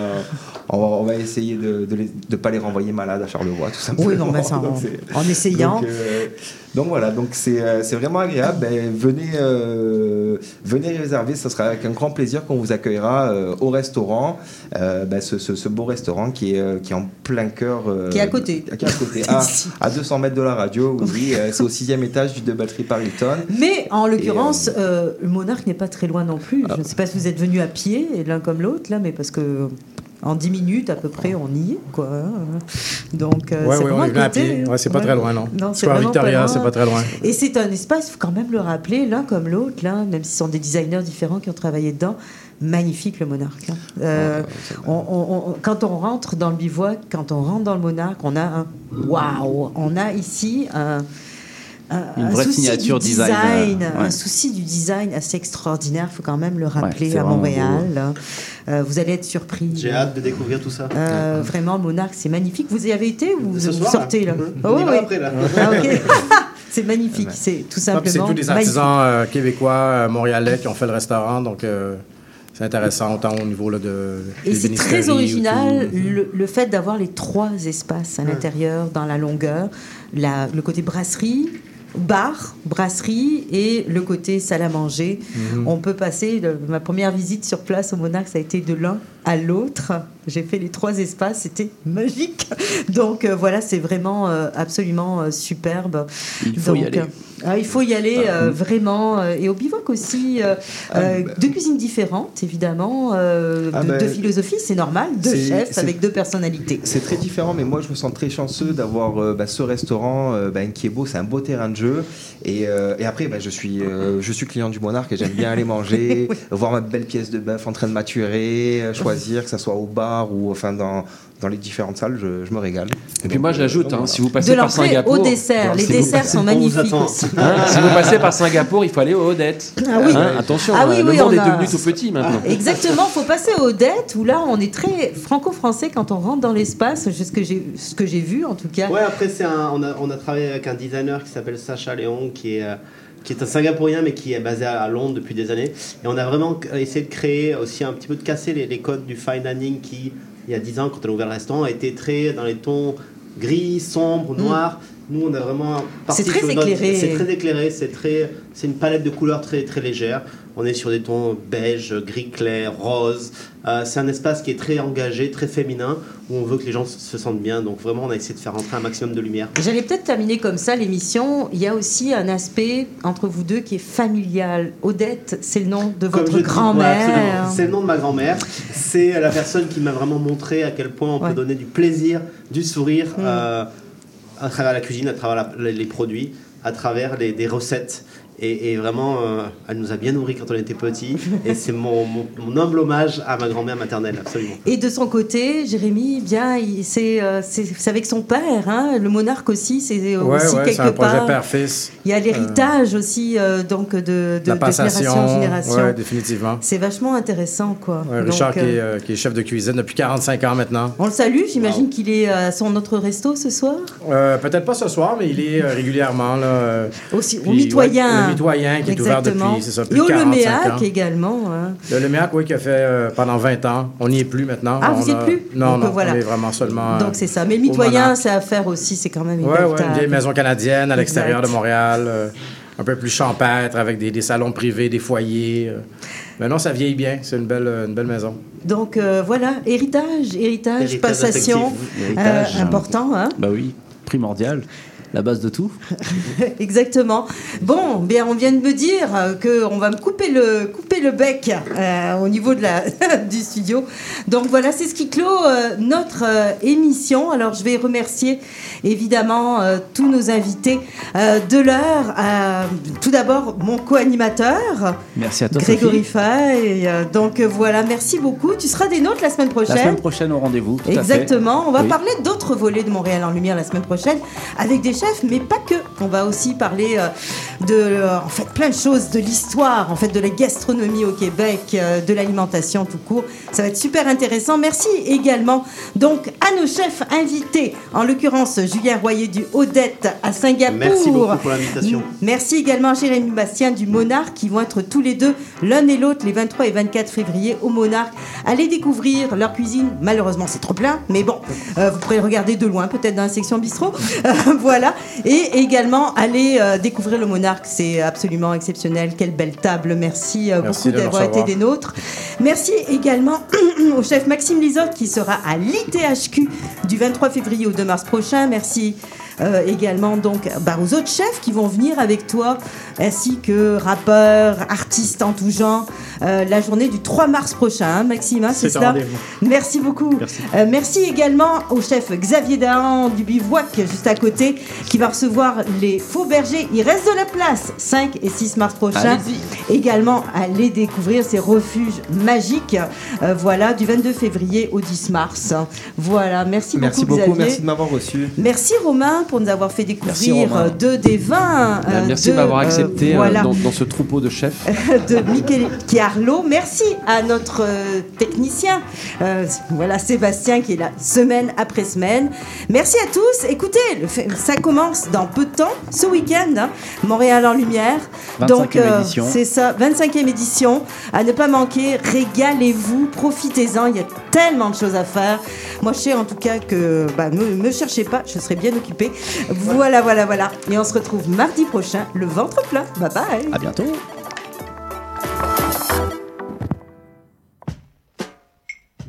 on va, on va essayer de ne pas les renvoyer malades à Charlevoix, tout simplement. Oui, non, mais ça, (laughs) Donc, en- essayant. Donc, euh, donc voilà, donc c'est vraiment agréable. Ben, venez, venez réserver, ça sera avec un grand plaisir qu'on vous accueillera au restaurant. Ben, ce, ce- ce beau restaurant qui est, euh, qui est en plein cœur. euh, Qui est à côté. Qui est à côté, (laughs) à, à 200 mètres de la radio, oui. euh, c'est au sixième étage du Doubletree Paris Hilton. Mais en l'occurrence, euh, le monarque n'est pas très loin non plus. Ah. Je ne sais pas si vous êtes venus à pied, l'un comme l'autre, là, mais parce que en 10 minutes à peu près, on y est. Quoi. hein. Donc, Ouais, c'est ouais, on est à pied. Ouais, c'est pas très loin, non. c'est Square vraiment Victoria, c'est pas très loin. Et c'est un espace, il faut quand même le rappeler, l'un comme l'autre, là, même si ce sont des designers différents qui ont travaillé dedans. Magnifique le monarque. hein. Euh, on- on- on- quand on rentre dans le bivouac, quand on rentre dans le monarque, on a un waouh. On a ici un, un- Une un vraie souci signature du design, design, euh, ouais. un souci du design assez extraordinaire. Il faut quand même le rappeler à Montréal. Euh, vous allez être surpris. J'ai hâte de découvrir tout ça. Euh, Vraiment, le monarque, c'est magnifique. Vous y avez été ou vous, Ce vous soir, sortez là, On Oh, oui. après, là. Ah, ok. (laughs) (laughs) C'est magnifique. C'est tout puis C'est simplement tous des artisans euh, québécois, euh, montréalais qui ont fait le restaurant, donc euh, c'est intéressant autant au niveau là, de. Et c'est très original tout. le, le fait d'avoir les trois espaces à l'intérieur, dans la longueur, la- le côté brasserie, bar, brasserie et le côté salle à manger. Mhm. On peut passer, le- ma première visite sur place au Monarque, ça a été de l'un à l'autre. J'ai fait les trois espaces, c'était magique. Donc euh, voilà, c'est vraiment euh, absolument euh, superbe. Il faut y Donc, aller. euh, ah, il faut y aller vraiment. et au bivouac aussi, euh, euh, deux cuisines différentes, évidemment, Ah de- ben, deux philosophies, c'est normal, deux chefs avec deux personnalités. C'est très différent, mais moi je me sens très chanceux d'avoir bah, ce restaurant bah, qui est beau, c'est un beau terrain de jeu. Et, et après, bah, je, suis, je suis client du Monarque et j'aime bien aller manger, (laughs) voir ma belle pièce de bœuf en train de maturer, choisir loisirs, que ce soit au bar ou enfin dans, dans les différentes salles, je, je me régale. Et puis moi, j'ajoute, hein, si vous passez De par Singapour. au dessert. Les si desserts sont magnifiques aussi. Hein, si vous passez par Singapour, il faut aller aux Odettes. Ah oui. Hein, attention, Ah oui, euh, le oui, monde on est a- devenu tout petit maintenant. (laughs) Exactement, faut passer aux dettes où là on est très franco-français quand on rentre dans l'espace, ce que j'ai ce que j'ai vu en tout cas. Ouais, après, c'est un, on, a, on a travaillé avec un designer qui s'appelle Sacha Léon, qui est, euh, qui est un Singapourien, mais qui est basé à, Londres depuis des années. Et on a vraiment essayé de créer aussi un petit peu de casser les, les codes du fine dining qui, il y a 10 ans, quand on a ouvert le restaurant, a été très dans les tons gris, sombres, noirs. Nous, on a vraiment Mm. C'est très notre- éclairé. C'est très éclairé, c'est très, c'est une palette de couleurs très très légère. On est sur des tons beige, gris clair, rose. Euh, c'est un espace qui est très engagé, très féminin, où on veut que les gens se- se sentent bien. Donc vraiment, on a essayé de faire rentrer un maximum de lumière. J'allais peut-être terminer comme ça l'émission. Il y a aussi un aspect entre vous deux qui est familial. Odette, c'est le nom de votre ouais, grand-mère. c'est le nom de ma grand-mère. C'est la personne qui m'a vraiment montré à quel point on Ouais. peut donner du plaisir, du sourire Mm. euh, à travers la cuisine, à travers la- les produits, à travers les, des recettes. Et, et vraiment, euh, elle nous a bien nourris quand on était petits. et c'est mon, mon- mon humble hommage à ma grand-mère maternelle, absolument. Et de son côté, Jérémy, bien, c'est euh, avec son père, hein, le monarque aussi, c'est euh, Ouais, aussi ouais, quelque c'est un projet père-fils. Il y a l'héritage aussi, euh, donc de, de, La de passation, génération en génération. ouais, définitivement. C'est vachement intéressant, quoi. Ouais, Donc, Richard, qui, est, qui est chef de cuisine depuis 45 ans maintenant. on le salue, j'imagine qu'il est à son autre resto ce soir? Euh, Peut-être pas ce soir, mais il est régulièrement là. Aussi, puis, au mitoyen. Le mitoyen qui est ouvert Exactement. depuis, c'est ça, plus Et de au 45 Leméac ans. également. hein. Le Leméac, oui, qui a fait euh, pendant 20 ans. On n'y est plus maintenant. Ah, On vous y êtes a- plus? Non, Donc, non, voilà. on est vraiment seulement. Donc c'est ça. Mais le mitoyen, c'est à faire aussi, c'est quand même une Ouais, belle ouais, une table. vieille maison canadienne à l'extérieur de Montréal. euh, un peu plus champêtre, avec des, des salons privés, des foyers. euh. Mais non, ça vieillit bien. C'est une belle, une belle maison. Donc euh, voilà, héritage, héritage, Héritage passation. Héritage, euh, important. Hein Bah oui, primordial, la base de tout. (laughs) Exactement. Bon, bien, on vient de me dire euh, que on va me couper le, couper le bec euh, au niveau de la, (laughs) du studio. Donc voilà, c'est ce qui clôt euh, notre euh, émission. Alors je vais remercier évidemment tous nos invités de l'heure. Tout d'abord, mon co-animateur. Merci à toi, Grégory. Fay. Donc voilà, merci beaucoup. Tu seras des nôtres la semaine prochaine. La semaine prochaine au rendez-vous. Exactement. On va Oui. parler d'autres volets de Montréal en lumière la semaine prochaine avec des mais pas que. On va aussi parler euh, de, euh, en fait, plein de choses, de l'histoire, en fait, de la gastronomie au Québec, euh, de l'alimentation tout court. Ça va être super intéressant. Merci également donc à nos chefs invités, en l'occurrence Julien Royer du Odette à Singapour. Merci beaucoup pour l'invitation. Merci également à Jérémy Bastien du Monarque qui vont être tous les deux, l'un et l'autre, les 23 et 24 février au Monarque. Allez découvrir leur cuisine. Malheureusement, c'est trop plein, mais bon, euh, vous pourrez regarder de loin, peut-être dans la section bistrot. Euh, (laughs) voilà. Et également, allez euh, découvrir le Monarque. C'est absolument exceptionnel. Quelle belle table. Merci, euh, Merci beaucoup de d'avoir été des nôtres. Merci également (clears throat) au chef Maxime Lisotte qui sera à l'ITHQ du 23 février au 2 mars prochain. Merci euh, également donc aux autres chefs qui vont venir avec toi, ainsi que rappeurs, artistes en tout genre, euh, la journée du 3 mars prochain, hein, Maxime, hein, c'est ça. Merci beaucoup. Merci. Euh, merci également au chef Xavier Dahan du Bivouac, juste à côté, qui va recevoir les faux bergers. Il reste de la place, 5 et 6 mars prochain. Également, allez découvrir ces refuges magiques, euh, voilà, du 22 février au 10 mars. Voilà, merci, Merci beaucoup, beaucoup, Xavier. merci de m'avoir reçu. Merci Romain pour nous avoir fait découvrir deux des vins. Euh, merci de, de m'avoir euh, accepté voilà, dans, dans ce troupeau de chefs. (laughs) de Michele Chiarlo. Merci à notre euh, technicien, euh, voilà Sébastien qui est là semaine après semaine. Merci à tous. Écoutez, le ça commence dans peu de temps, ce week-end, hein, Montréal en lumière. 25e Donc euh, c'est ça, 25e édition. À ne pas manquer, régalez-vous, profitez-en. Il y a tellement de choses à faire. Moi, je sais en tout cas que bah, ne me cherchez pas, je serai bien occupée. Voilà, voilà, voilà. Et on se retrouve mardi prochain, le ventre plein. Bye bye. À bientôt.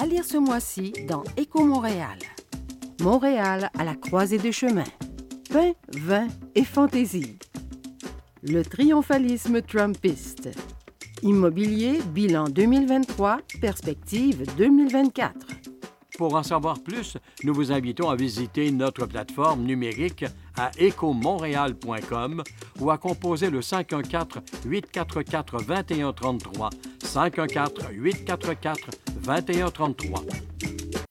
À lire ce mois-ci dans Éco Montréal. Montréal à la croisée des chemins. Pain, vin et fantaisie. Le triomphalisme trumpiste. Immobilier, bilan 2023, perspective 2024. Pour en savoir plus, nous vous invitons à visiter notre plateforme numérique à écomontréal.com ou à composer le 514-844-2133. 514-844-2133.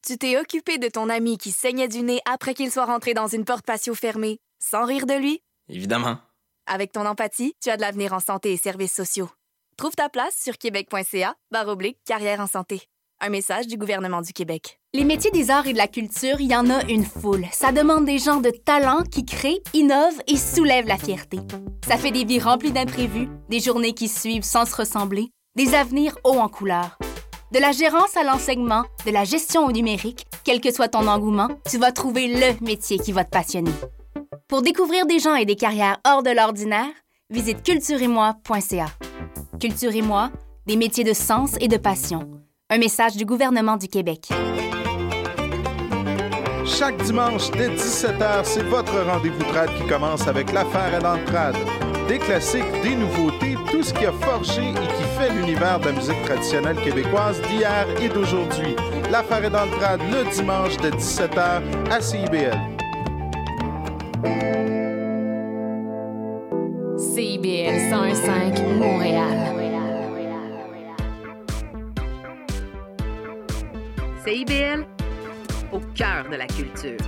Tu t'es occupé de ton ami qui saignait du nez après qu'il soit rentré dans une porte patio fermée, sans rire de lui? Évidemment. Avec ton empathie, tu as de l'avenir en santé et services sociaux. Trouve ta place sur québec.ca oblique carrière en santé. Un message du gouvernement du Québec. Les métiers des arts et de la culture, il y en a une foule. Ça demande des gens de talent qui créent, innovent et soulèvent la fierté. Ça fait des vies remplies d'imprévus, des journées qui suivent sans se ressembler, des avenirs hauts en couleur. De la gérance à l'enseignement, de la gestion au numérique, quel que soit ton engouement, tu vas trouver le métier qui va te passionner. Pour découvrir des gens et des carrières hors de l'ordinaire, visite cultureetmoi.ca. Culture et moi, des métiers de sens et de passion. Un message du gouvernement du Québec. Chaque dimanche dès 17h, c'est votre rendez-vous trad qui commence avec l'affaire à l'entrade. Des classiques, des nouveautés, tout ce qui a forgé et qui fait l'univers de la musique traditionnelle québécoise d'hier et d'aujourd'hui. L'affaire est dans le trad le dimanche de 17h à CIBL. CIBL 105 Montréal. CIBL, au cœur de la culture.